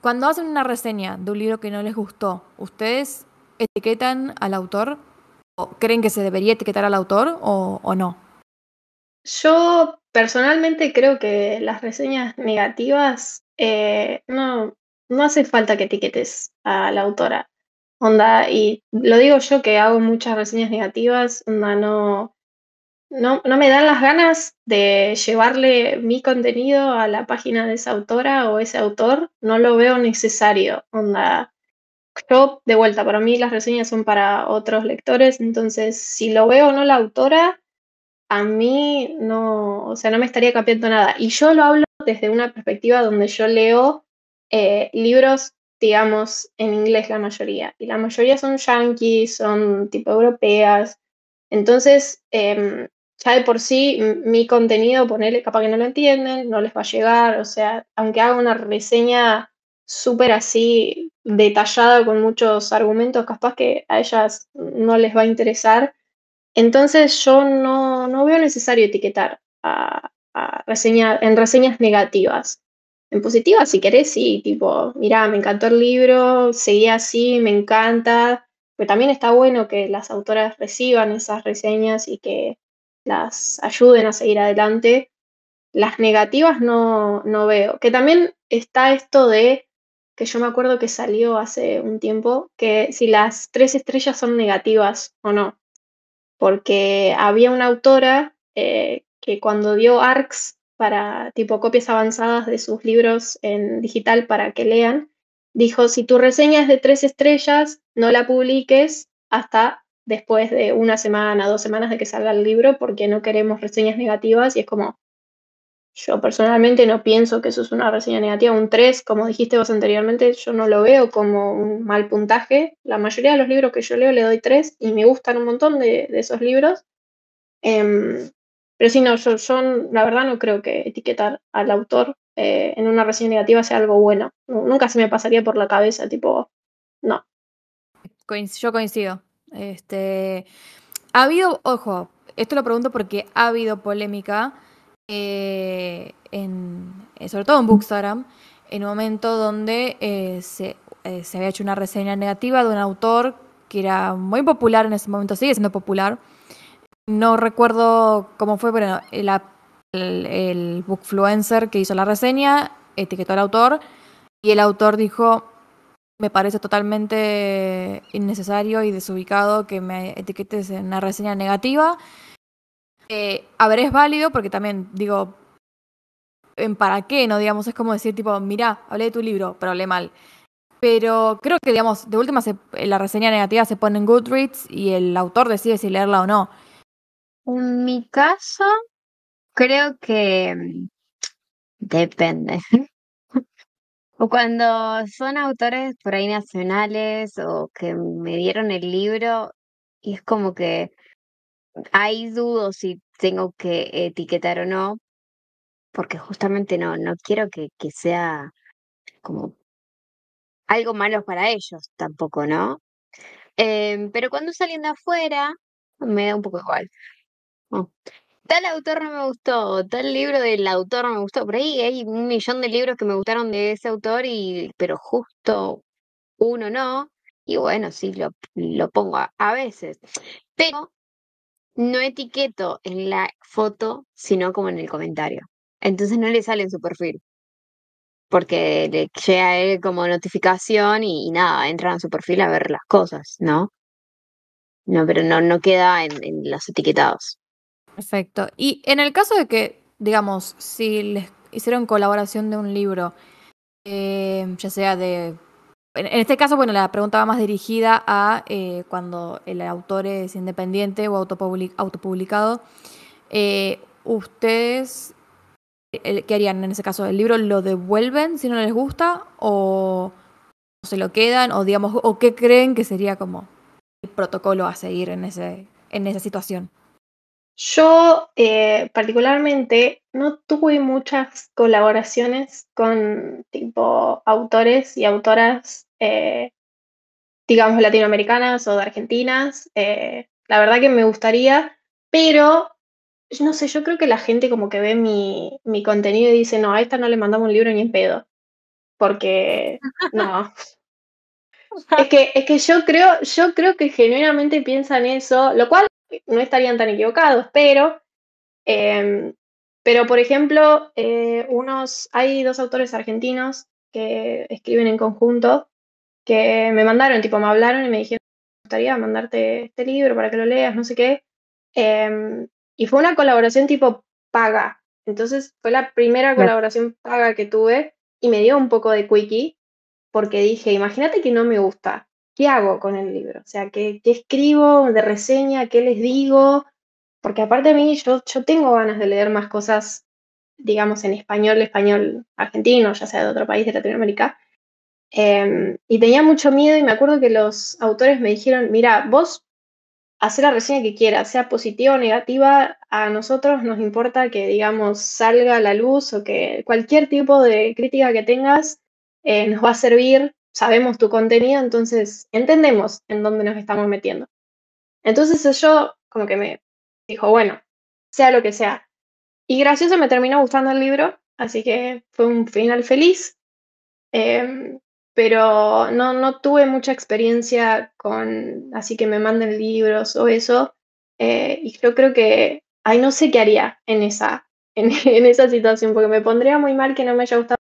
A: Cuando hacen una reseña de un libro que no les gustó, ¿ustedes etiquetan al autor? ¿O creen que se debería etiquetar al autor o, no?
C: Yo personalmente creo que las reseñas negativas eh, no, no hace falta que etiquetes a la autora. Onda, y lo digo yo que hago muchas reseñas negativas, onda, no, no, no me dan las ganas de llevarle mi contenido a la página de esa autora o ese autor, no lo veo necesario. Onda, yo, de vuelta, para mí las reseñas son para otros lectores, entonces si lo veo o no la autora, a mí no, o sea, no me estaría cambiando nada. Y yo lo hablo desde una perspectiva donde yo leo eh, libros, digamos, en inglés la mayoría, y la mayoría son yankees, son tipo europeas. Entonces, em, ya de por sí mi contenido, ponerle capaz que no lo entienden, no les va a llegar, o sea, aunque haga una reseña súper así detallada con muchos argumentos, capaz que a ellas no les va a interesar. Entonces yo no, veo necesario etiquetar a, en reseñas negativas. En positivas, si querés, sí, tipo, mira, me encantó el libro, seguí así, me encanta. Pero también está bueno que las autoras reciban esas reseñas y que las ayuden a seguir adelante. Las negativas no, no veo. Que también está esto de, que yo me acuerdo que salió hace un tiempo, que si las tres estrellas son negativas o no. Porque había una autora eh, que cuando dio ARCs para tipo copias avanzadas de sus libros en digital para que lean, dijo, si tu reseña es de tres estrellas, no la publiques hasta después de una semana, dos semanas de que salga el libro, porque no queremos reseñas negativas y es como, yo personalmente no pienso que eso es una reseña negativa, un 3, como dijiste vos anteriormente, yo no lo veo como un mal puntaje. La mayoría de los libros que yo leo le doy 3 y me gustan un montón de, esos libros. Em, pero sí, no, yo, la verdad no creo que etiquetar al autor eh, en una reseña negativa sea algo bueno. Nunca se me pasaría por la cabeza, tipo, no.
A: Yo coincido. Este, ha habido, ojo, esto lo pregunto porque ha habido polémica, eh, en, eh, sobre todo en Bookstagram, en un momento donde se, se, había hecho una reseña negativa de un autor que era muy popular en ese momento, sigue siendo popular. No recuerdo cómo fue, pero el, el, bookfluencer que hizo la reseña etiquetó al autor y el autor dijo, me parece totalmente innecesario y desubicado que me etiquetes en una reseña negativa. Eh, a ver, es válido porque también digo, ¿en para qué? No, digamos, es como decir, tipo, mira, hablé de tu libro, pero hablé mal. Pero creo que, digamos, de última la reseña negativa se pone en Goodreads y el autor decide si leerla o no.
B: En mi caso, creo que mm, depende. O cuando son autores por ahí nacionales o que me dieron el libro, y es como que hay dudo si tengo que etiquetar o no, porque justamente no, no quiero que, que sea como algo malo para ellos tampoco, ¿no? Em, pero cuando salen de afuera, me da un poco igual. Oh, Tal autor no me gustó, tal libro del autor no me gustó. Por ahí hay un millón de libros que me gustaron de ese autor, y, pero justo uno no. Y bueno, sí, lo, lo pongo a, veces. Pero no etiqueto en la foto, sino como en el comentario. Entonces no le sale en su perfil. Porque le llega a él como notificación y, nada, entran a su perfil a ver las cosas, ¿no? No, pero no, no queda en los etiquetados.
A: Perfecto. Y en el caso de que, digamos, si les hicieron colaboración de un libro, eh, ya sea de... En este caso, bueno, la pregunta va más dirigida a eh, cuando el autor es independiente o autopublic- autopublicado. Eh, ¿Ustedes qué harían en ese caso? ¿El libro lo devuelven si no les gusta? ¿O se lo quedan? ¿O digamos, o qué creen que sería como el protocolo a seguir en, ese, en esa situación?
C: Yo eh, particularmente no tuve muchas colaboraciones con tipo autores y autoras, eh, digamos, latinoamericanas o de argentinas. Eh, la verdad que me gustaría, pero no sé, yo creo que la gente como que ve mi, mi contenido y dice, no, a esta no le mandamos un libro ni en pedo. Porque no. Es que, es que yo creo, yo creo que genuinamente piensan eso, lo cual no estarían tan equivocados, pero, eh, pero por ejemplo, eh, unos, hay dos autores argentinos que escriben en conjunto que me mandaron, tipo, me hablaron y me dijeron, me gustaría mandarte este libro para que lo leas, no sé qué. Eh, y fue una colaboración tipo paga. Entonces fue la primera colaboración paga que tuve y me dio un poco de quickie porque dije, imagínate que no me gusta, ¿qué hago con el libro? O sea, ¿qué, qué escribo de reseña? ¿Qué les digo? Porque aparte a mí, yo, yo tengo ganas de leer más cosas, digamos, en español, español argentino, ya sea de otro país de Latinoamérica. Em, y tenía mucho miedo y me acuerdo que los autores me dijeron, mira, vos hacer la reseña que quieras, sea positiva o negativa, a nosotros nos importa que, digamos, salga a la luz o que cualquier tipo de crítica que tengas eh, nos va a servir, sabemos tu contenido, entonces entendemos en dónde nos estamos metiendo. Entonces yo como que me dijo, bueno, sea lo que sea. Y gracioso me terminó gustando el libro, así que fue un final feliz. Em, pero no, no tuve mucha experiencia con, así que me manden libros o eso. eh, y yo creo que, ay, no sé qué haría en esa, en, esa situación, porque me pondría muy mal que no me haya gustado,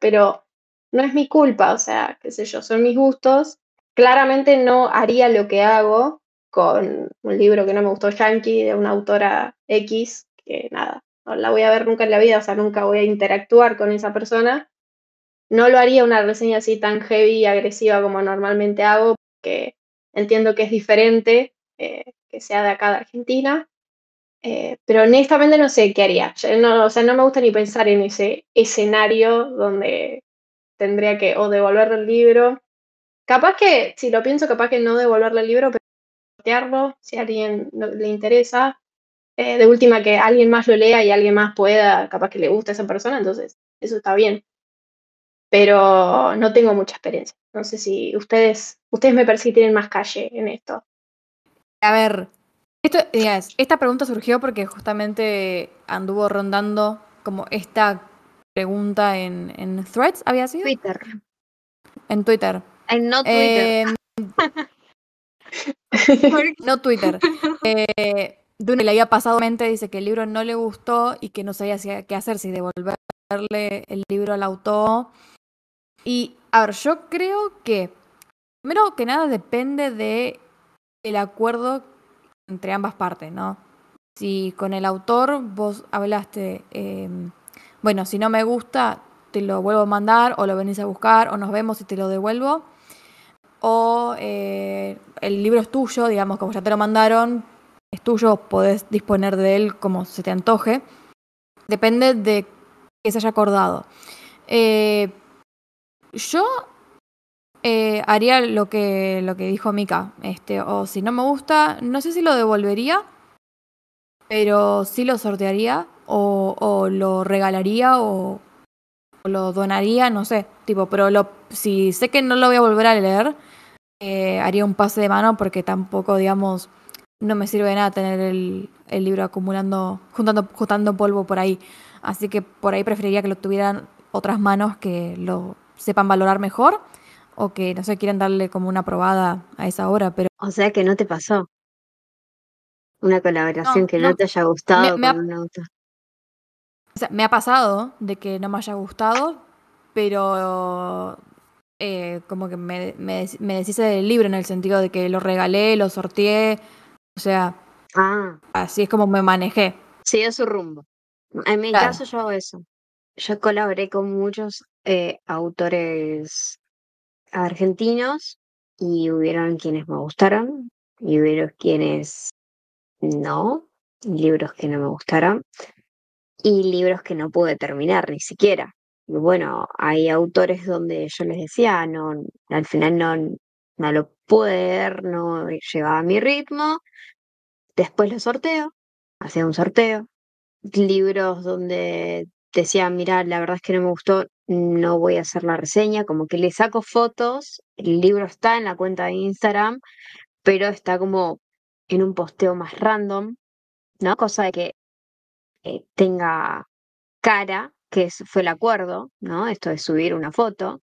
C: pero no es mi culpa, o sea, qué sé yo, son mis gustos. Claramente no haría lo que hago con un libro que no me gustó Yankee, de una autora X, que nada, no la voy a ver nunca en la vida, o sea, nunca voy a interactuar con esa persona. No lo haría una reseña así tan heavy y agresiva como normalmente hago, porque entiendo que es diferente eh, que sea de acá de Argentina. Eh, pero honestamente no sé qué haría. No, o sea, no me gusta ni pensar en ese escenario donde tendría que o devolverle el libro. Capaz que, si lo pienso, capaz que no devolverle el libro, pero sortearlo, si a alguien le interesa. Eh, de última que alguien más lo lea y alguien más pueda, capaz que le gusta a esa persona, entonces eso está bien pero no tengo mucha experiencia. No sé si ustedes, ustedes me parece tienen más calle en esto.
A: A ver, esta pregunta surgió porque justamente anduvo rondando como esta pregunta en, en Threads, ¿había sido?
B: Twitter.
A: En Twitter.
B: Ay, no Twitter.
A: Eh, no Twitter. Eh, que le había pasado mente, dice que el libro no le gustó y que no sabía qué hacer, si devolverle el libro al autor. Y, a ver, yo creo que, primero que nada, depende de el acuerdo entre ambas partes, ¿no? Si con el autor vos hablaste, eh, bueno, si no me gusta, te lo vuelvo a mandar, o lo venís a buscar, o nos vemos y te lo devuelvo. O eh, el libro es tuyo, digamos, como ya te lo mandaron, es tuyo, podés disponer de él como se te antoje. Depende de que se haya acordado. Eh, yo eh, haría lo que, lo que dijo Mika. Este, o si no me gusta, no sé si lo devolvería, pero sí lo sortearía o, o lo regalaría o, o lo donaría, no sé. Tipo, pero lo, si sé que no lo voy a volver a leer, eh, haría un pase de mano porque tampoco, digamos, no me sirve de nada tener el, el libro acumulando, juntando, juntando polvo por ahí. Así que por ahí preferiría que lo tuvieran otras manos que lo sepan valorar mejor o que, no sé, quieran darle como una probada a esa obra, pero
B: O sea que no te pasó. Una colaboración
A: No,
B: que no,
A: no.
B: te haya gustado
A: me
B: con un autor.
A: O sea, me ha pasado de que no me haya gustado, pero eh, como que me, me, me deshice del libro en el sentido de que lo regalé, lo sorteé. O sea,
B: Ah,
A: así es como me manejé.
B: siguió su rumbo. En mi
A: Claro.
B: caso yo hago eso. Yo colaboré con muchos eh, autores argentinos y hubieron quienes me gustaron y hubieron quienes no, libros que no me gustaron y libros que no pude terminar ni siquiera. Y bueno, hay autores donde yo les decía, no, al final no, no lo pude leer, no llevaba mi ritmo. Después lo sorteo, hacía un sorteo. Libros donde decía, mira, la verdad es que no me gustó, no voy a hacer la reseña, como que le saco fotos, el libro está en la cuenta de Instagram, pero está como en un posteo más random, ¿no? Cosa de que eh, tenga cara, que fue el acuerdo, ¿no? Esto de subir una foto,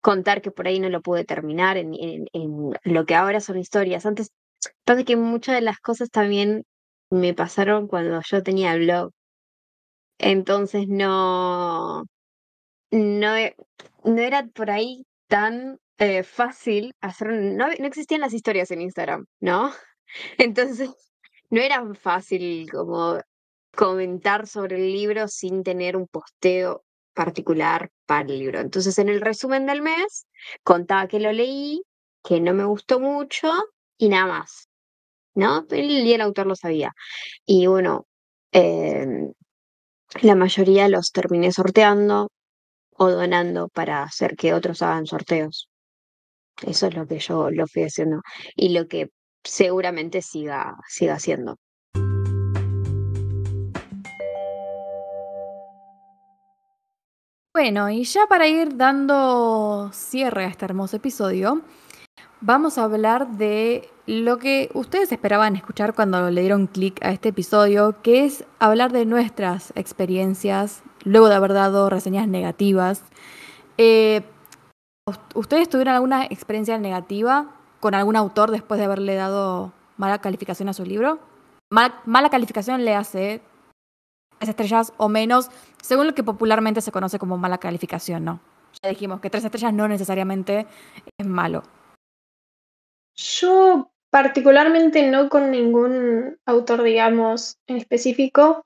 B: contar que por ahí no lo pude terminar en, lo que ahora son historias. Antes, pasa que muchas de las cosas también me pasaron cuando yo tenía blog. Entonces no, no, e- no era por ahí tan eh, fácil hacer, no, no existían las historias en Instagram, ¿no? Entonces no era fácil como comentar sobre el libro sin tener un posteo particular para el libro. Entonces, en el resumen del mes, contaba que lo leí, que no me gustó mucho y nada más, ¿no? Y el autor lo sabía. Y bueno, em, la mayoría los terminé sorteando o donando para hacer que otros hagan sorteos. Eso es lo que yo lo fui haciendo y lo que seguramente siga, siga haciendo.
A: Bueno, y ya para ir dando cierre a este hermoso episodio, vamos a hablar de lo que ustedes esperaban escuchar cuando le dieron clic a este episodio, que es hablar de nuestras experiencias luego de haber dado reseñas negativas. Eh, ¿Ustedes tuvieron alguna experiencia negativa con algún autor después de haberle dado mala calificación a su libro? Mal- mala calificación le hace estrellas o menos, según lo que popularmente se conoce como mala calificación, ¿no? Ya dijimos que tres estrellas no necesariamente es malo.
C: Yo particularmente no con ningún autor, digamos, en específico,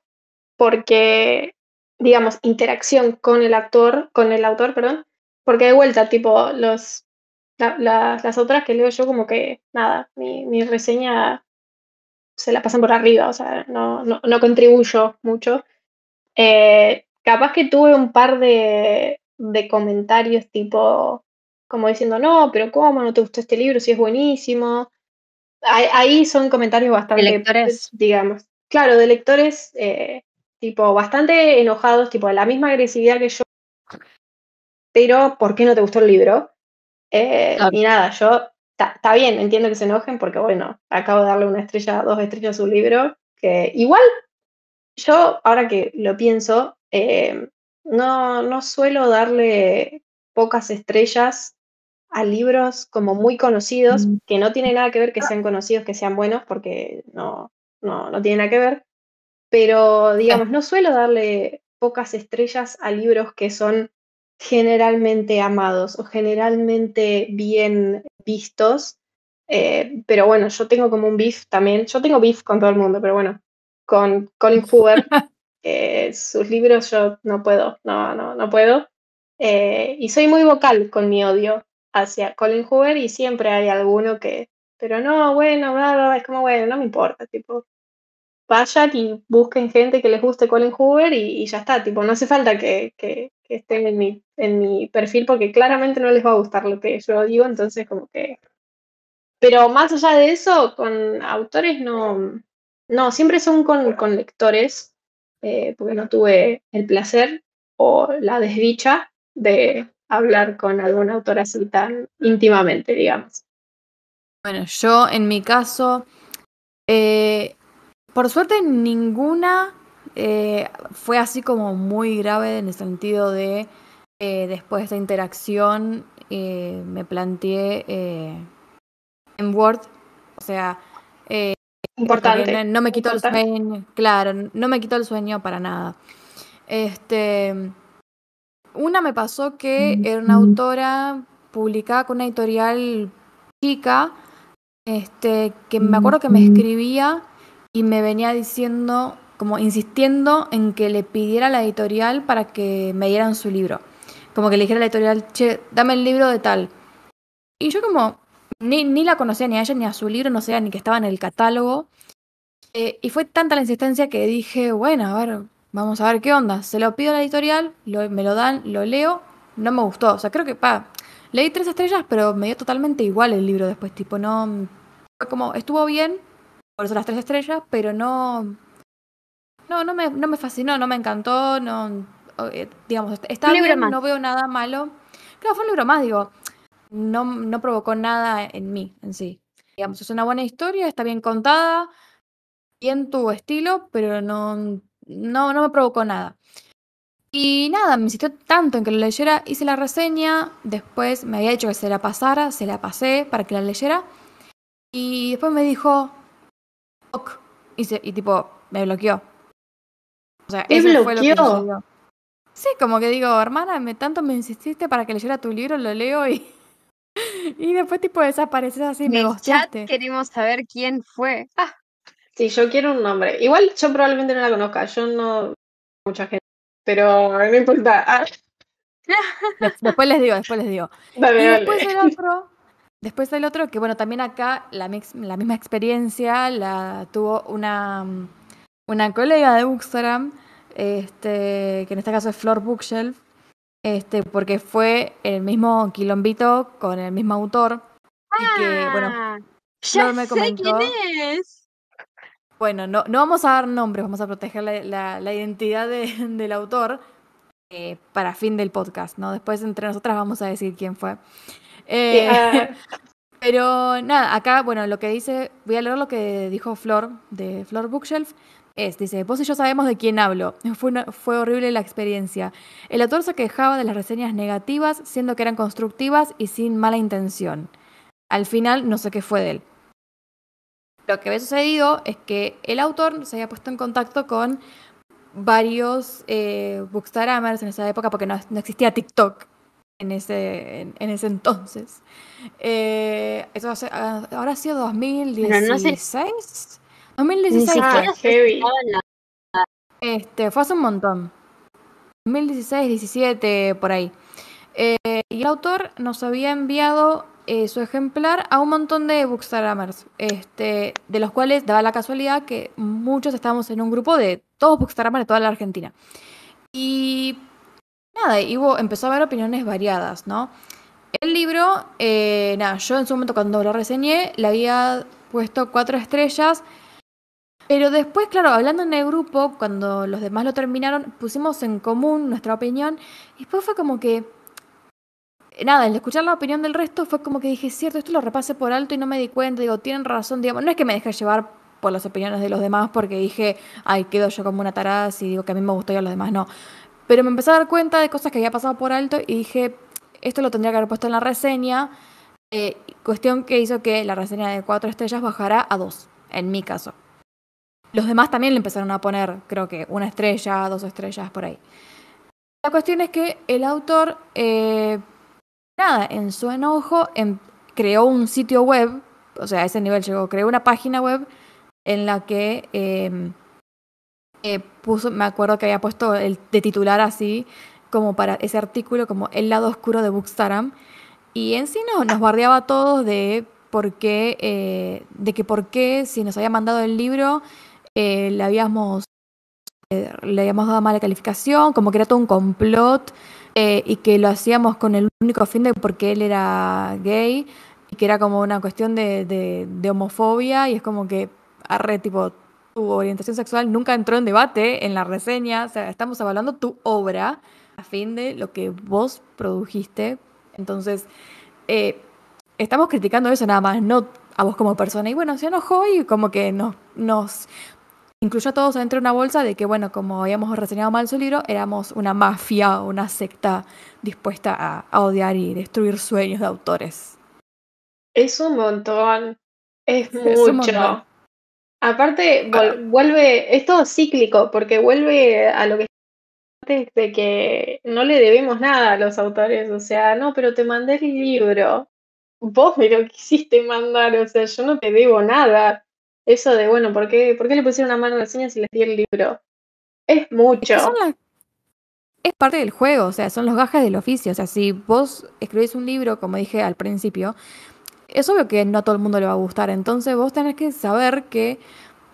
C: porque, digamos, interacción con el actor, con el autor, perdón, porque de vuelta, tipo, los, la- la- las autoras que leo yo como que, nada, mi, mi reseña se la pasan por arriba, o sea, no, no, no contribuyo mucho. Eh, capaz que tuve un par de, de comentarios tipo, como diciendo, no, pero ¿cómo no te gustó este libro si es buenísimo? Ahí, ahí son comentarios bastante,
B: lectores?
C: digamos, claro, de lectores, eh, tipo, bastante enojados, tipo, de la misma agresividad que yo, pero ¿por qué no te gustó el libro? Eh,
B: Claro.
C: Y nada, yo, está bien, entiendo que se enojen porque, bueno, acabo de darle una estrella, dos estrellas a su libro, que igual yo, ahora que lo pienso, eh, no, no suelo darle pocas estrellas a libros como muy conocidos,
A: Mm.
C: que no tiene nada que ver que sean conocidos, que sean buenos, porque no, no, no tiene nada que ver. Pero, digamos, no suelo darle pocas estrellas a libros que son generalmente amados o generalmente bien vistos. Eh, pero bueno, yo tengo como un beef también. Yo tengo beef con todo el mundo, pero bueno, con Colin Hoover, eh, sus libros yo no puedo, no, no, no puedo. Eh, y soy muy vocal con mi odio hacia Colin Hoover y siempre hay alguno que, pero no, bueno, bla, bla, bla, es como, bueno, no me importa, tipo, vayan y busquen gente que les guste Colin Hoover y, ya está, tipo, no hace falta que, estén en mi, perfil porque claramente no les va a gustar lo que yo digo, entonces como que... Pero más allá de eso, con autores no, no, siempre son con, con lectores, eh, porque no tuve el placer o la desdicha de hablar con algún autor así tan íntimamente, digamos.
A: Bueno, yo en mi caso, eh, por suerte ninguna eh, fue así como muy grave en el sentido de eh, después de esta interacción me planteé en Word, o sea,
C: importante.
A: No, me quitó el sueño, claro, no me quitó el sueño para nada. Este, una me pasó que era una autora publicada con una editorial chica este, que me acuerdo que me escribía y me venía diciendo, como insistiendo en que le pidiera a la editorial para que me dieran su libro. Como que le dijera a la editorial, che, dame el libro de tal. Y yo como, ni, ni la conocía ni a ella ni a su libro, no sé, ni que estaba en el catálogo. Eh, y fue tanta la insistencia que dije, bueno, a ver, vamos a ver qué onda. Se lo pido a la editorial, me lo dan, lo leo, no me gustó. O sea, creo que, pa, Leí tres estrellas, pero me dio totalmente igual el libro después, tipo, no... Fue como, estuvo bien, por eso las tres estrellas, pero no... No, no me, no me fascinó, no me encantó, no... Eh, digamos, está bien, no veo nada malo. Claro, fue un libro más, digo, no, no provocó nada en mí, en sí. Digamos, es una buena historia, está bien contada, bien tu estilo, pero no, no, no me provocó nada. Y nada, me insistió tanto en que lo leyera, hice la reseña, después me había dicho que se la pasara, se la pasé para que la leyera. Y después me dijo, ok, y, y tipo, me bloqueó.
C: O sea, eso fue lo que sucedió.
A: Sí, como que digo, hermana, me, tanto me insististe para que leyera tu libro, lo leo y, y después tipo desapareces así, me
B: gustaste. queremos saber quién fue. Ah.
C: Sí, yo quiero un nombre. Igual yo probablemente no la conozca, yo no mucha gente pero no importa. Ah.
A: Después les digo, después les digo. y después el otro, después del otro, que bueno, también acá la, la misma experiencia la tuvo una, una colega de Bookstagram, este, que en este caso es Flor Bookshelf, este, porque fue el mismo quilombito con el mismo autor. y que, bueno,
B: ah, Flor me comentó. quién es.
A: Bueno, no, no vamos a dar nombres, vamos a proteger la, la, identidad del autor eh, para fin del podcast, ¿no? Después entre nosotras vamos a decir quién fue. Eh, pero nada, acá, bueno, lo que dice, voy a leer lo que dijo Flor de Flor Bookshelf. Es, dice, vos y yo sabemos de quién hablo. Fue, fue horrible la experiencia. El autor se quejaba de las reseñas negativas, siendo que eran constructivas y sin mala intención. Al final, no sé qué fue de él. Lo que había sucedido es que el autor se había puesto en contacto con varios eh, bookstagrammers en esa época, porque no, existía TikTok en ese, en, ese entonces. Eh, eso hace, ah, ahora ha sido 2016. 2016. Este, fue hace un montón. 2016, 17, por ahí. Eh, y el autor nos había enviado eh, su ejemplar a un montón de bookstagrammers, este, de los cuales daba la casualidad que muchos estábamos en un grupo de todos bookstagrammers de toda la Argentina. Y y empezó a haber opiniones variadas, ¿no? El libro, eh, nada, yo en su momento cuando lo reseñé le había puesto cuatro estrellas, pero después, claro, hablando en el grupo, cuando los demás lo terminaron, pusimos en común nuestra opinión y después fue como que nada, el escuchar la opinión del resto fue como que dije, cierto, esto lo repase por alto y no me di cuenta, digo, tienen razón, digamos, no es que me deje llevar por las opiniones de los demás porque dije, ay, quedo yo como una tarada si digo que a mí me gustó y a los demás no. Pero me empecé a dar cuenta de cosas que había pasado por alto y dije, esto lo tendría que haber puesto en la reseña, eh, cuestión que hizo que la reseña de cuatro estrellas bajara a dos, en mi caso. Los demás también le empezaron a poner, creo que una estrella, dos estrellas, por ahí. La cuestión es que el autor eh, nada, en su enojo em, creó un sitio web, o sea, a ese nivel llegó, creó una página web en la que em, eh, me acuerdo que había puesto el, de titular así, como para ese artículo, como el lado oscuro de Bookstagram, y en sí no, nos bardeaba a todos de por qué, eh, de que por qué si nos había mandado el libro eh, le habíamos le habíamos dado mala calificación, como que era todo un complot y que lo hacíamos con el único fin de porque él era gay y que era como una cuestión de homofobia y es como que arre tipo tu orientación sexual nunca entró en debate en la reseña, o sea, estamos evaluando tu obra a fin de lo que vos produjiste. Entonces, eh, estamos criticando eso nada más, no a vos como persona. Y bueno, se enojó y como que nos, nos incluyó a todos adentro de una bolsa de que, bueno, como habíamos reseñado mal su libro, éramos una mafia, una secta dispuesta a, a odiar y destruir sueños de autores.
C: Es un montón. Es mucho. Aparte, vol- vuelve, es todo cíclico, porque vuelve a lo que antes de que no le debemos nada a los autores. O sea, no, pero te mandé el libro. Vos me lo quisiste mandar, o sea, yo no te debo nada. Eso de, bueno, ¿por qué, por qué le pusieron una mala reseña si les di el libro? Es
A: Es que
C: mucho.
A: las- es parte del juego, o sea, son los gajes del oficio. O sea, si vos escribís un libro, como dije al principio, es obvio que no a todo el mundo le va a gustar. Entonces vos tenés que saber que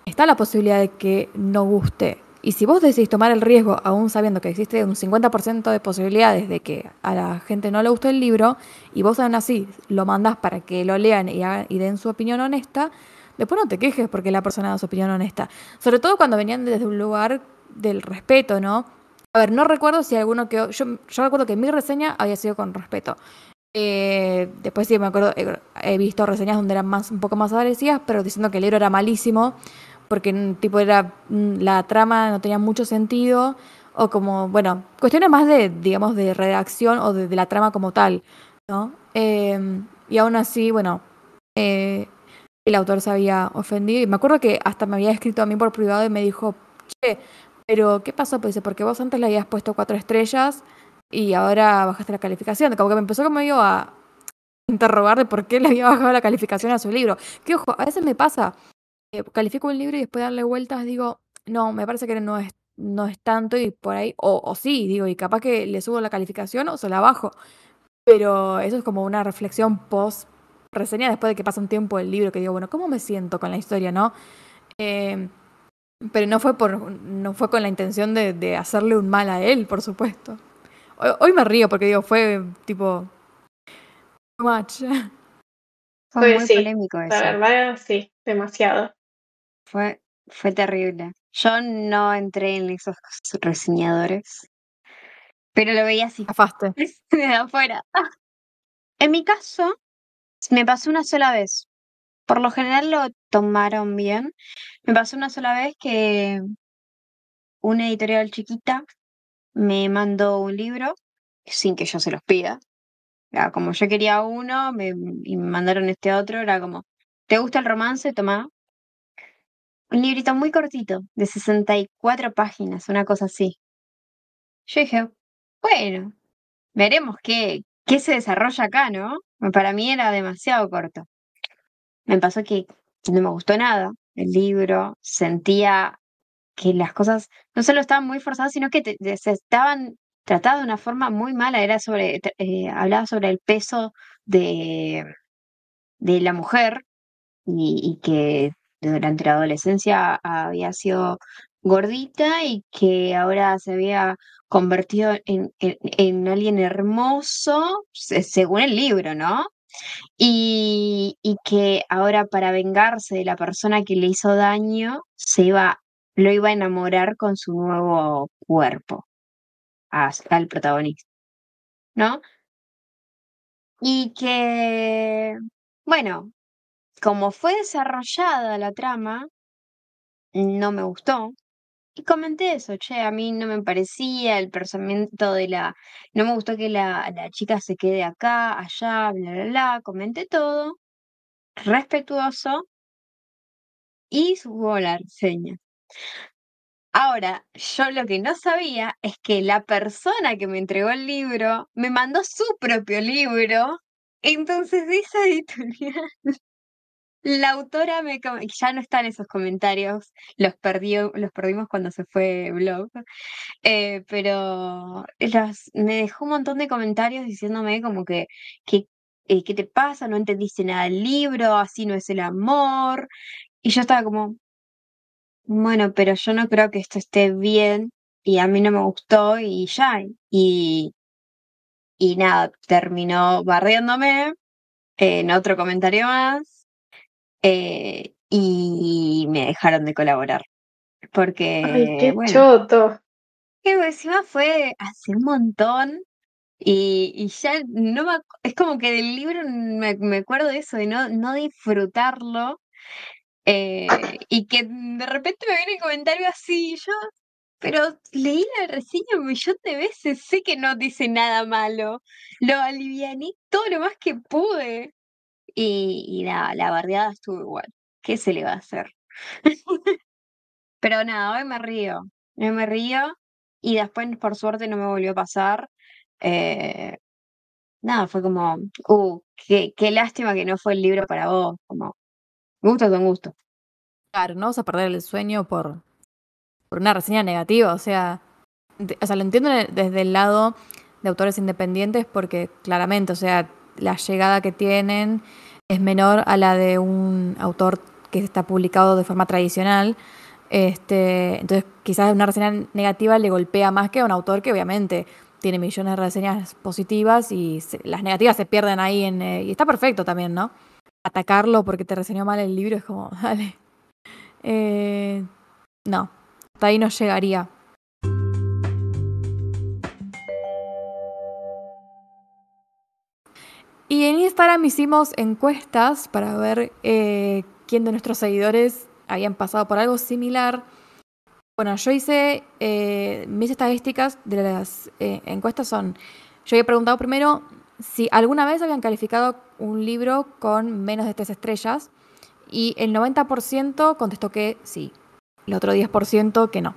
A: está la posibilidad de que no guste. Y si vos decidís tomar el riesgo, aún sabiendo que existe un 50% de posibilidades de que a la gente no le guste el libro, y vos aún así lo mandás para que lo lean y, hagan- y den su opinión honesta, después no te quejes porque la persona da su opinión honesta. Sobre todo cuando venían desde un lugar del respeto, ¿no? A ver, no recuerdo si alguno que... Yo, yo recuerdo que mi reseña había sido con respeto. Eh, después sí me acuerdo, he, he visto reseñas donde eran más, un poco más agresivas, pero diciendo que el libro era malísimo, porque mm, tipo era mm, la trama no tenía mucho sentido, o como, bueno, cuestiones más de, digamos, de redacción o de, la trama como tal, ¿no? Eh, y aún así, bueno, eh, el autor se había ofendido, y me acuerdo que hasta me había escrito a mí por privado y me dijo, che, pero ¿qué pasó? Pues dice, porque vos antes le habías puesto cuatro estrellas y ahora bajaste la calificación. Como que me empezó como yo a interrogar de por qué le había bajado la calificación a su libro. Que ojo, a veces me pasa, eh, califico un libro y después de darle vueltas digo, no, me parece que no es, no es tanto y por ahí, o, o sí, digo, y capaz que le subo la calificación o se la bajo. Pero eso es como una reflexión post reseña después de que pasa un tiempo el libro, que digo, bueno, ¿cómo me siento con la historia, no? Eh, pero no fue por no fue con la intención de, de hacerle un mal a él, por supuesto. Hoy, hoy me río porque digo, fue tipo too much.
B: Fue
C: Pues
B: muy
C: sí,
B: polémico
C: La
B: eso.
C: verdad, sí, demasiado.
B: Fue, fue terrible. Yo no entré en esos reseñadores, pero lo veía así,
A: Afaste.
B: desde afuera. En mi caso, me pasó una sola vez. Por lo general lo tomaron bien. Me pasó una sola vez que una editorial chiquita me mandó un libro sin que yo se los pida. Como yo quería uno me, y me mandaron este otro, era como, ¿te gusta el romance? Tomá. Un librito muy cortito, de 64 páginas, una cosa así. Yo dije, bueno, veremos qué, qué se desarrolla acá, ¿no? Para mí era demasiado corto. Me pasó que no me gustó nada el libro, sentía que las cosas no solo estaban muy forzadas, sino que se estaban tratadas de una forma muy mala. Era sobre, te- eh, hablaba sobre el peso de, de la mujer y, que durante la adolescencia había sido gordita y que ahora se había convertido en, en, en alguien hermoso, se- según el libro, ¿no? Y, y que ahora para vengarse de la persona que le hizo daño, se iba, lo iba a enamorar con su nuevo cuerpo, a- al protagonista, ¿no? Y que, bueno, como fue desarrollada la trama, no me gustó. Y comenté eso, che, a mí no me parecía el pensamiento de la... No me gustó que la, la chica se quede acá, allá, bla, bla, bla. Comenté todo, respetuoso, y subo la reseña. Ahora, yo lo que no sabía es que la persona que me entregó el libro me mandó su propio libro. Entonces, esa editorial, la autora me... Ya no están esos comentarios, los perdió, los perdimos cuando se fue blog. Eh, pero me dejó un montón de comentarios diciéndome como que, que eh, ¿qué te pasa? No entendiste nada del libro, así no es el amor. Y yo estaba como, bueno, pero yo no creo que esto esté bien y a mí no me gustó y ya. Y, y nada, terminó barriéndome en otro comentario más eh, y me dejaron de colaborar. Porque,
C: Ay, qué
B: bueno,
C: choto.
B: que encima fue hace un montón y, y ya no me, es como que del libro me, me acuerdo de eso, de no, no disfrutarlo eh, y que de repente me viene el comentario así, y yo, pero leí la reseña un millón de veces, sé que no dice nada malo, lo aliviané todo lo más que pude y, nada, la bardeada estuvo igual, ¿qué se le va a hacer? Pero nada, hoy me río, hoy me río y después por suerte no me volvió a pasar. eh, nada, fue como, uh, qué, qué lástima que no fue el libro para vos, como, gusto con gusto.
A: Claro, no vas a perder el sueño por, por una reseña negativa. O sea, o sea, lo entiendo de- desde el lado de autores independientes porque claramente, o sea, la llegada que tienen es menor a la de un autor que está publicado de forma tradicional. Este, entonces, quizás una reseña negativa le golpea más que a un autor que obviamente tiene millones de reseñas positivas y se- las negativas se pierden ahí en, eh, y está perfecto también, ¿no? Atacarlo porque te reseñó mal el libro es como, dale. Eh, no, hasta ahí no llegaría. Y en Instagram hicimos encuestas para ver eh, quién de nuestros seguidores habían pasado por algo similar. Bueno, yo hice eh, mis estadísticas de las encuestas son, yo había preguntado primero si alguna vez habían calificado un libro con menos de tres estrellas y el 90% contestó que sí, el otro 10% que no.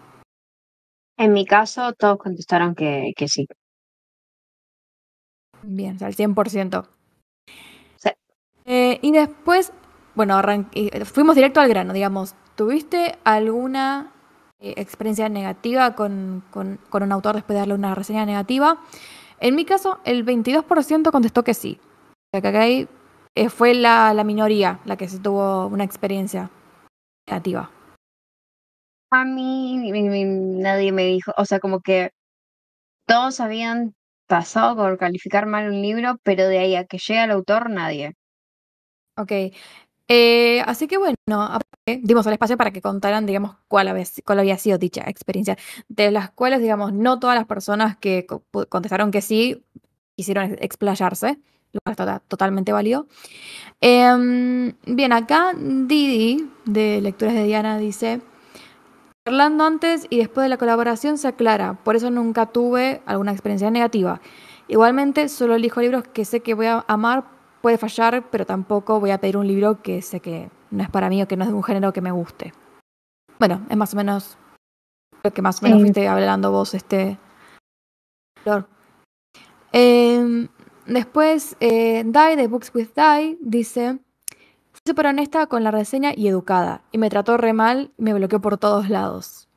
B: En mi caso, todos contestaron que, que sí.
A: Bien, o sea, el 100%.
B: Sí.
A: Eh, y después, bueno, arran- eh, fuimos directo al grano, digamos. ¿Tuviste alguna eh, experiencia negativa con, con- con un autor después de darle una reseña negativa? En mi caso, el 22% contestó que sí. O sea, que acá ahí, eh, fue la, la minoría la que se tuvo una experiencia negativa.
B: A mí nadie me dijo, o sea, como que todos habían pasado por calificar mal un libro, pero de ahí a que llegue al autor, nadie.
A: Ok. Eh, así que bueno, dimos el espacio para que contaran, digamos, cuál había, cuál había sido dicha experiencia, de las cuales, digamos, no todas las personas que contestaron que sí quisieron ex- explayarse, lo cual está totalmente válido. Em, bien, acá Didi, de Lecturas de Diana, dice, Hablando antes y después de la colaboración se aclara, por eso nunca tuve alguna experiencia negativa. Igualmente, solo elijo libros que sé que voy a amar, puede fallar, pero tampoco voy a pedir un libro que sé que no es para mí o que no es de un género que me guste. Bueno, es más o menos lo que más o menos
B: Sí.
A: fuiste hablando vos, este. Em, después, eh, Dai de Books with Dai dice: Fui súper honesta con la reseña y educada, y me trató re mal y me bloqueó por todos lados.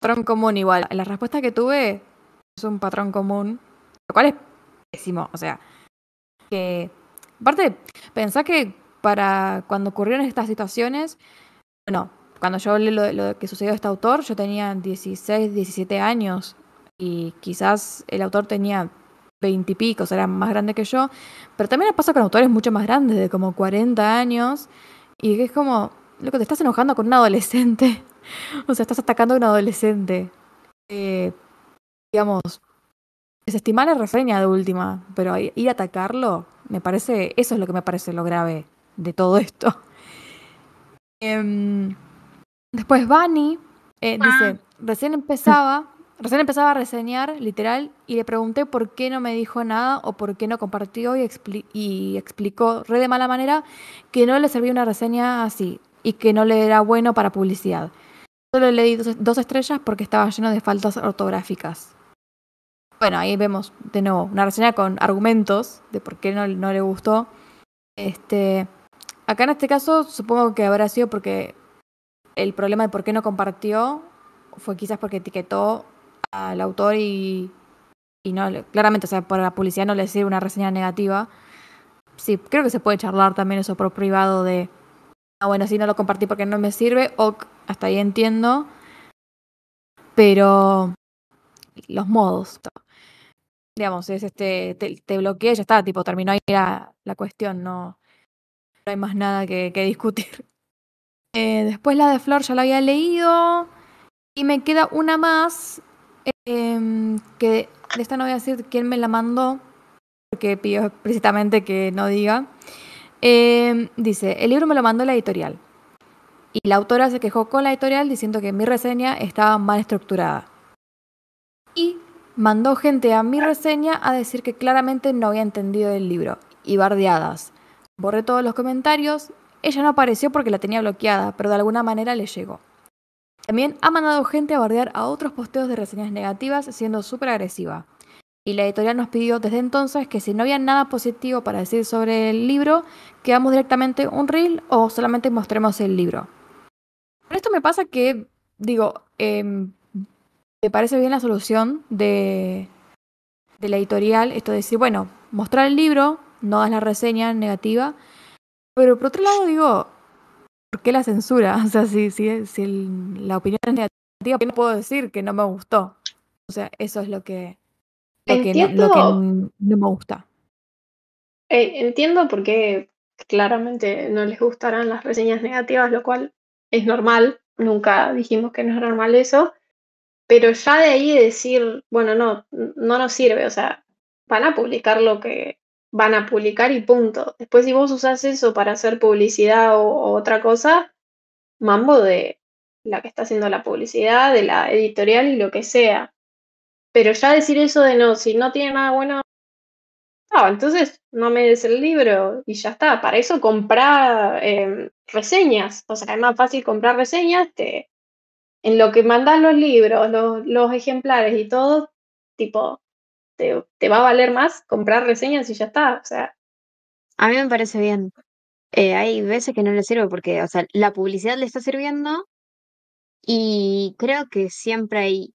A: Patrón común igual. La respuesta que tuve es un patrón común, lo cual es pésimo. O sea, que. Aparte, pensá que para cuando ocurrieron estas situaciones, bueno, cuando yo hablé lo, lo que sucedió a este autor, yo tenía 16, 17 años y quizás el autor tenía 20 y pico, o sea, era más grande que yo. Pero también pasa con autores mucho más grandes, de como 40 años, y que es como, loco, te estás enojando con un adolescente. O sea, estás atacando a un adolescente. Eh, digamos, desestimar la reseña de última, pero ir a atacarlo, me parece, eso es lo que me parece lo grave de todo esto. Em, después Bunny eh, dice, recién empezaba, recién empezaba a reseñar, literal, y le pregunté por qué no me dijo nada o por qué no compartió y, expli- y explicó re de mala manera que no le servía una reseña así y que no le era bueno para publicidad. Solo le di dos, dos estrellas porque estaba lleno de faltas ortográficas. Bueno, ahí vemos de nuevo una reseña con argumentos de por qué no, no le gustó. Este, acá en este caso supongo que habrá sido porque el problema de por qué no compartió fue quizás porque etiquetó al autor y, y no, claramente, o sea, por la publicidad no le sirve una reseña negativa. Sí, creo que se puede charlar también eso por privado de ah, bueno, sí, no lo compartí porque no me sirve, ok, hasta ahí entiendo. Pero los modos, digamos, es este, te, y ya está, tipo, terminó ahí la, la cuestión, no, no hay más nada que, discutir. Eh, después la de Flor ya la había leído. Y me queda una más. Eh, que de esta no voy a decir quién me la mandó. Porque pidió explícitamente que no diga. Eh, dice: El libro me lo mandó la editorial. Y la autora se quejó con la editorial diciendo que mi reseña estaba mal estructurada. Mandó gente a mi reseña a decir que claramente no había entendido el libro. Y bardeadas. Borré todos los comentarios ella no apareció porque la tenía bloqueada, pero de alguna manera le llegó. También ha mandado gente a bardear a otros posteos de reseñas negativas siendo súper agresiva. Y la editorial nos pidió desde entonces que si no había nada positivo para decir sobre el libro, que directamente un reel o solamente mostremos el libro. Pero esto me pasa que, digo, eh, me parece bien la solución de, de la editorial, esto de decir, bueno, mostrar el libro, no das la reseña negativa, pero por otro lado digo, ¿por qué la censura? O sea, si, si, si el, la opinión es negativa, no puedo decir que no me gustó? O sea, eso es lo que, lo que, no, lo que no me gusta.
C: Eh, entiendo por qué claramente no les gustarán las reseñas negativas, lo cual es normal, nunca dijimos que no es normal eso, pero ya de ahí decir, bueno, no, no nos sirve, o sea, van a publicar lo que van a publicar y punto. Después si vos usás eso para hacer publicidad o, otra cosa, mambo de la que está haciendo la publicidad, de la editorial y lo que sea. Pero ya decir eso de no, si no tiene nada bueno, no, entonces no me des el libro y ya está. Para eso comprar eh, reseñas. O sea, es más fácil comprar reseñas. Te, en lo que mandas los libros, los, ejemplares y todo, tipo, te, va a valer más comprar reseñas y ya está. O sea.
B: A mí me parece bien. Eh, hay veces que no le sirve porque, o sea, la publicidad le está sirviendo y creo que siempre hay.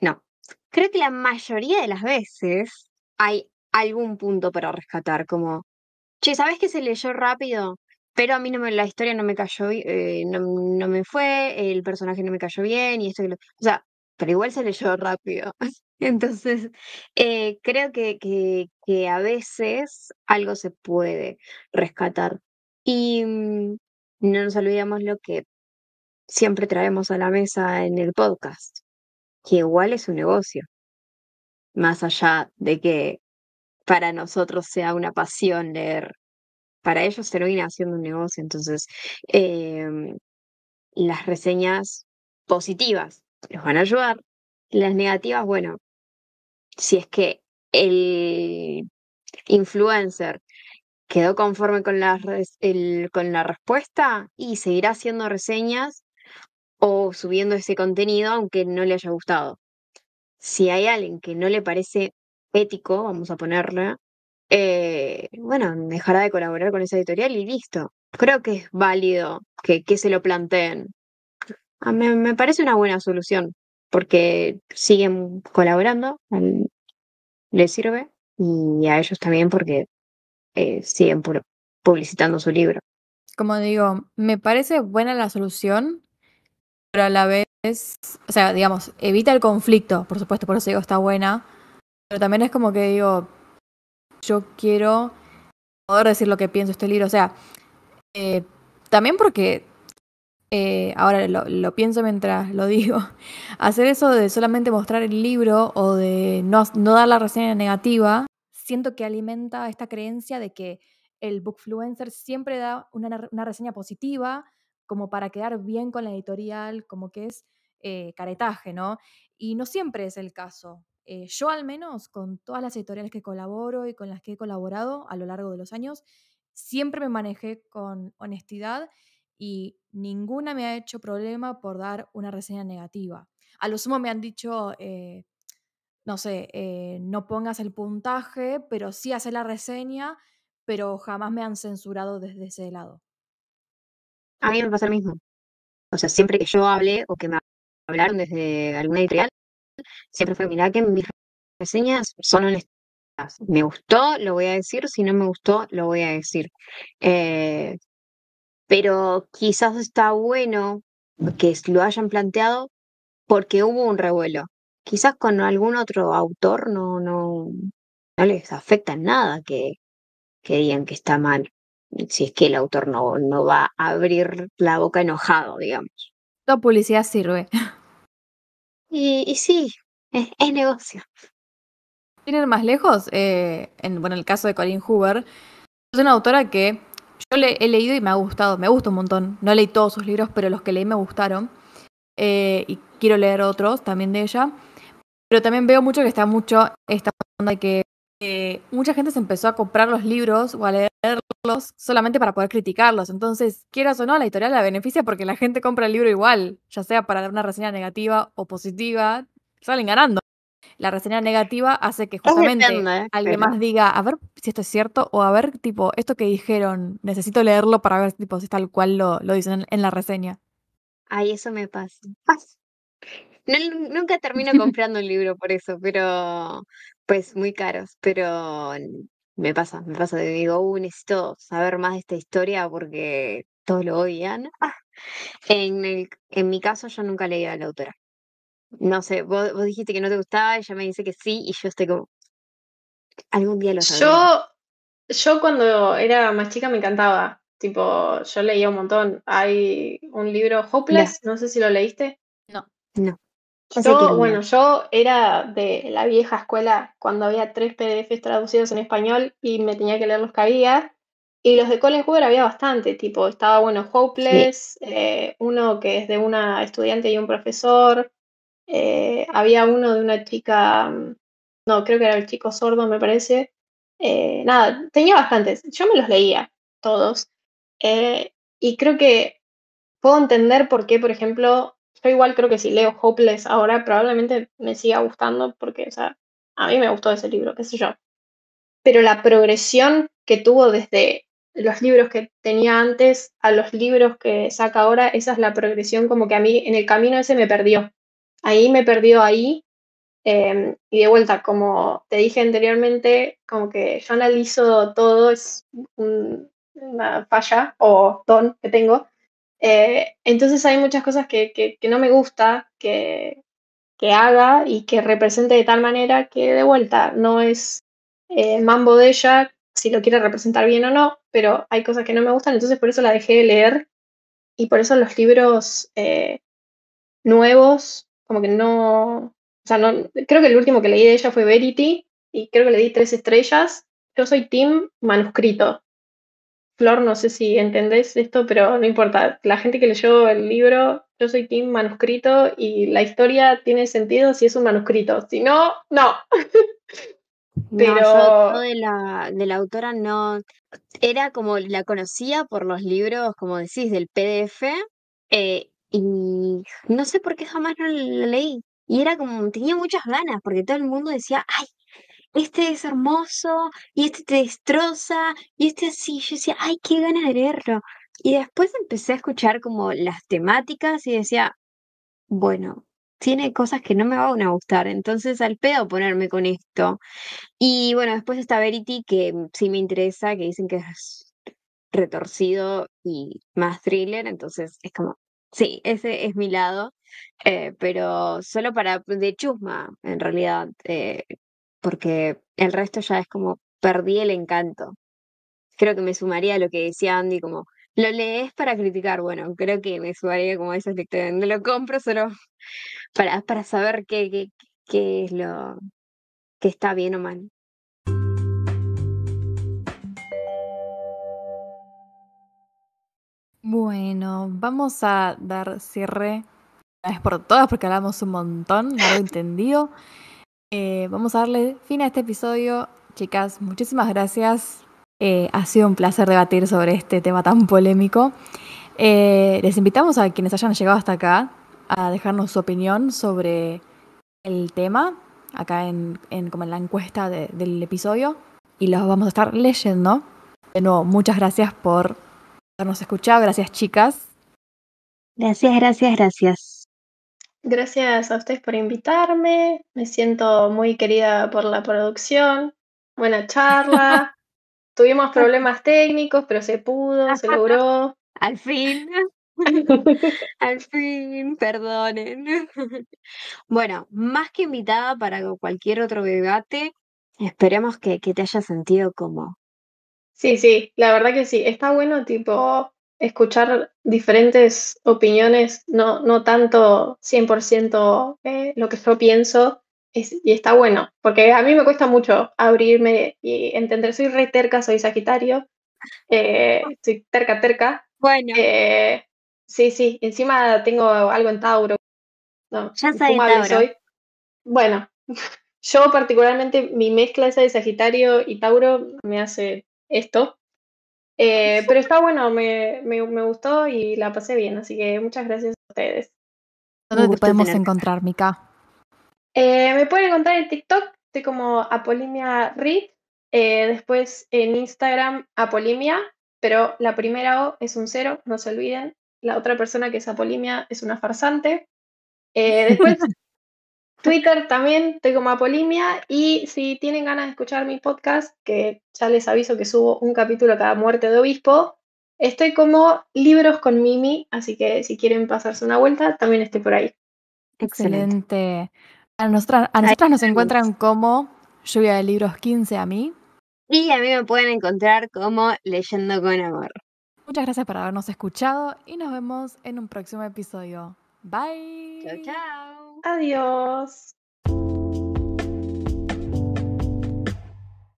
B: No. Creo que la mayoría de las veces hay algún punto para rescatar, como, che, ¿sabes que se leyó rápido? Pero a mí no me, la historia no me cayó, eh, no, no, me fue, el personaje no me cayó bien y esto y lo, O sea, pero igual se leyó rápido. Entonces, eh, creo que, que, que, a veces algo se puede rescatar. Y mmm, no nos olvidemos lo que siempre traemos a la mesa en el podcast, que igual es un negocio. Más allá de que para nosotros sea una pasión leer, para ellos termina siendo un negocio. Entonces, eh, las reseñas positivas los van a ayudar. Las negativas, bueno, si es que el influencer quedó conforme con la, con la respuesta y seguirá haciendo reseñas o subiendo ese contenido aunque no le haya gustado. Si hay alguien que no le parece ético, vamos a ponerle, eh, bueno, dejará de colaborar con esa editorial y listo. Creo que es válido que, que se lo planteen. A mí, me parece una buena solución porque siguen colaborando, les sirve, y a ellos también porque eh, siguen publicitando su libro.
A: Como digo, me parece buena la solución, pero a la vez, o sea, digamos, evita el conflicto, por supuesto, por eso digo está buena, pero también es como que digo, yo quiero poder decir lo que pienso este libro, o sea, eh, también porque eh, ahora lo, pienso mientras lo digo, hacer eso de solamente mostrar el libro o de no, no, dar la reseña negativa, siento que alimenta esta creencia de que el bookfluencer siempre da una, una reseña positiva como para quedar bien con la editorial, como que es eh, caretaje, ¿no? Y no siempre es el caso. Eh, yo al menos, con todas las editoriales que colaboro y con las que he colaborado a lo largo de los años, siempre me manejé con honestidad y ninguna me ha hecho problema por dar una reseña negativa. A lo sumo me han dicho, eh, no sé, eh, no pongas el puntaje, pero sí hace la reseña, pero jamás me han censurado desde ese lado.
B: A mí me pasa lo mismo. O sea, siempre que yo hable o que me hablaron desde alguna editorial, siempre fue, mira que mis reseñas son honestas. Me gustó, lo voy a decir, si no me gustó, lo voy a decir. Eh, pero quizás está bueno que lo hayan planteado porque hubo un revuelo. Quizás con algún otro autor no, no, no les afecta nada que, que digan que está mal, si es que el autor no, no va a abrir la boca enojado, digamos.
A: Toda publicidad sirve.
B: Y, y sí, es, negocio.
A: ¿Tienen más lejos? Eh, en bueno, el caso de Colleen Hoover, es una autora que yo le he leído y me ha gustado, me gusta un montón. No leí todos sus libros, pero los que leí me gustaron. Eh, y quiero leer otros también de ella. Pero también veo mucho que está mucho esta onda que eh, mucha gente se empezó a comprar los libros o a leerlos solamente para poder criticarlos. Entonces, quieras o no, la editorial la beneficia porque la gente compra el libro igual, ya sea para dar una reseña negativa o positiva, salen ganando. La reseña negativa hace que justamente
B: depende,
A: alguien
B: pero-
A: más diga, a ver si esto es cierto, o a ver, tipo, esto que dijeron, necesito leerlo para ver tipo, si tal cual lo, lo dicen en, en la reseña.
B: Ay, eso me pasa. No, nunca termino comprando un libro por eso, pero pues muy caros, pero me pasa, me pasa, digo, uh, necesito saber más de esta historia porque todos lo odian. Ah, En el, en mi caso yo nunca leí a la autora. No sé, vos, vos dijiste que no te gustaba, ella me dice que sí, y yo estoy como, algún día lo sabré.
C: Yo, yo cuando era más chica me encantaba. Tipo, yo leía un montón. Hay un libro, Hopeless, no sé si lo leíste.
B: No, que
C: Yo, bueno, yo era de la vieja escuela cuando había tres PDFs traducidos en español y me tenía que leer los que había. Y los de Colin Hoover había bastante, tipo, estaba, bueno, Hopeless, eh, uno que es de una estudiante y un profesor, eh, había uno de una chica, mm, no, creo que era el chico sordo, me parece. Eh, nada, tenía bastantes. Yo me los leía, todos. Y creo que puedo entender por qué, por ejemplo, yo igual creo que si leo Hopeless ahora, probablemente me siga gustando, porque, o sea, a mí me gustó ese libro, qué sé yo. Pero la progresión que tuvo desde los libros que tenía antes a los libros que saca ahora, esa es la progresión como que a mí en el camino ese me perdió. Ahí me perdió ahí. eh, y de vuelta, como te dije anteriormente, como que yo analizo todo, es un- una falla o don que tengo. Eh, entonces hay muchas cosas que, no me gusta que, que haga y que represente de tal manera que de vuelta no es eh, mambo de ella si lo quiere representar bien o no, pero hay cosas que no me gustan, entonces por eso la dejé de leer y por eso los libros eh, nuevos, como que no, o sea, no, creo que el último que leí de ella fue Verity y creo que le di tres estrellas. Yo soy team manuscrito. Flor, no sé si entendés esto, pero no importa. La gente que leyó el libro, yo soy team manuscrito y la historia tiene sentido si es un manuscrito. Si no, no.
B: No,
C: Pero-
B: yo, yo de la, de la autora no, era como la conocía por los libros, como decís, del PDF, eh, y no sé por qué jamás no la leí. Y era como, tenía muchas ganas, porque todo el mundo decía, ay, este es hermoso, y este te destroza, y este así. Yo decía, ay, qué ganas de leerlo. Y después empecé a escuchar como las temáticas y decía, bueno, tiene cosas que no me van a gustar, entonces al pedo ponerme con esto. Y bueno, después está Verity, que sí me interesa, que dicen que es retorcido y más thriller, entonces es como, sí, ese es mi lado, eh, pero solo para de chusma, en realidad, eh, porque el resto ya es como perdí el encanto. Creo que me sumaría a lo que decía Andy, como, lo lees para criticar, bueno, creo que me sumaría como a esos lectores, no lo compro solo para, para saber qué, qué, qué es lo que está bien o mal.
A: Bueno, vamos a dar cierre una vez por todas porque hablamos un montón, largo y entendido. Eh, vamos a darle fin a este episodio. Chicas, muchísimas gracias. Eh, ha sido un placer debatir sobre este tema tan polémico. Eh, les invitamos a quienes hayan llegado hasta acá a dejarnos su opinión sobre el tema acá en, como en la encuesta de- del episodio y los vamos a estar leyendo. De nuevo, muchas gracias por habernos escuchado. Gracias, chicas.
B: Gracias, gracias, gracias.
C: Gracias a ustedes por invitarme. Me siento muy querida por la producción. Buena charla. Tuvimos problemas técnicos, pero se pudo, se logró.
B: Al fin. Al fin, perdonen. Bueno, más que invitada para cualquier otro debate, esperemos que, que te haya sentido como.
C: Sí, sí, la verdad que sí. Está bueno, tipo, escuchar diferentes opiniones, no, no tanto 100% eh, lo que yo pienso, y está bueno, porque a mí me cuesta mucho abrirme y entender, soy re terca, soy Sagitario, eh, soy terca, terca.
B: Bueno.
C: Eh, sí, sí, encima tengo algo en Tauro.
B: No, ya Tauro. Soy.
C: Bueno, yo particularmente mi mezcla esa de Sagitario y Tauro me hace esto. Eh, pero está bueno, me, me, me, gustó y la pasé bien, así que muchas gracias a ustedes.
A: ¿Dónde te podemos encontrar, Mika?
C: Eh, me pueden encontrar en TikTok, estoy como Apolimia Reed, eh, después en Instagram Apolimia, pero la primera O es un cero, no se olviden. La otra persona que es Apolimia es una farsante. Eh, después Twitter también estoy como Apolimia y si tienen ganas de escuchar mi podcast, que ya les aviso que subo un capítulo cada muerte de obispo, estoy como Libros con Mimi, así que si quieren pasarse una vuelta, también estoy por ahí.
A: Excelente. A, nosotras, a nosotras nos encuentran como Lluvia de Libros 15 a mí.
B: Y a mí me pueden encontrar como Leyendo con Amor.
A: Muchas gracias por habernos escuchado y nos vemos en un próximo episodio. Bye.
B: Chao, chao.
C: Adiós.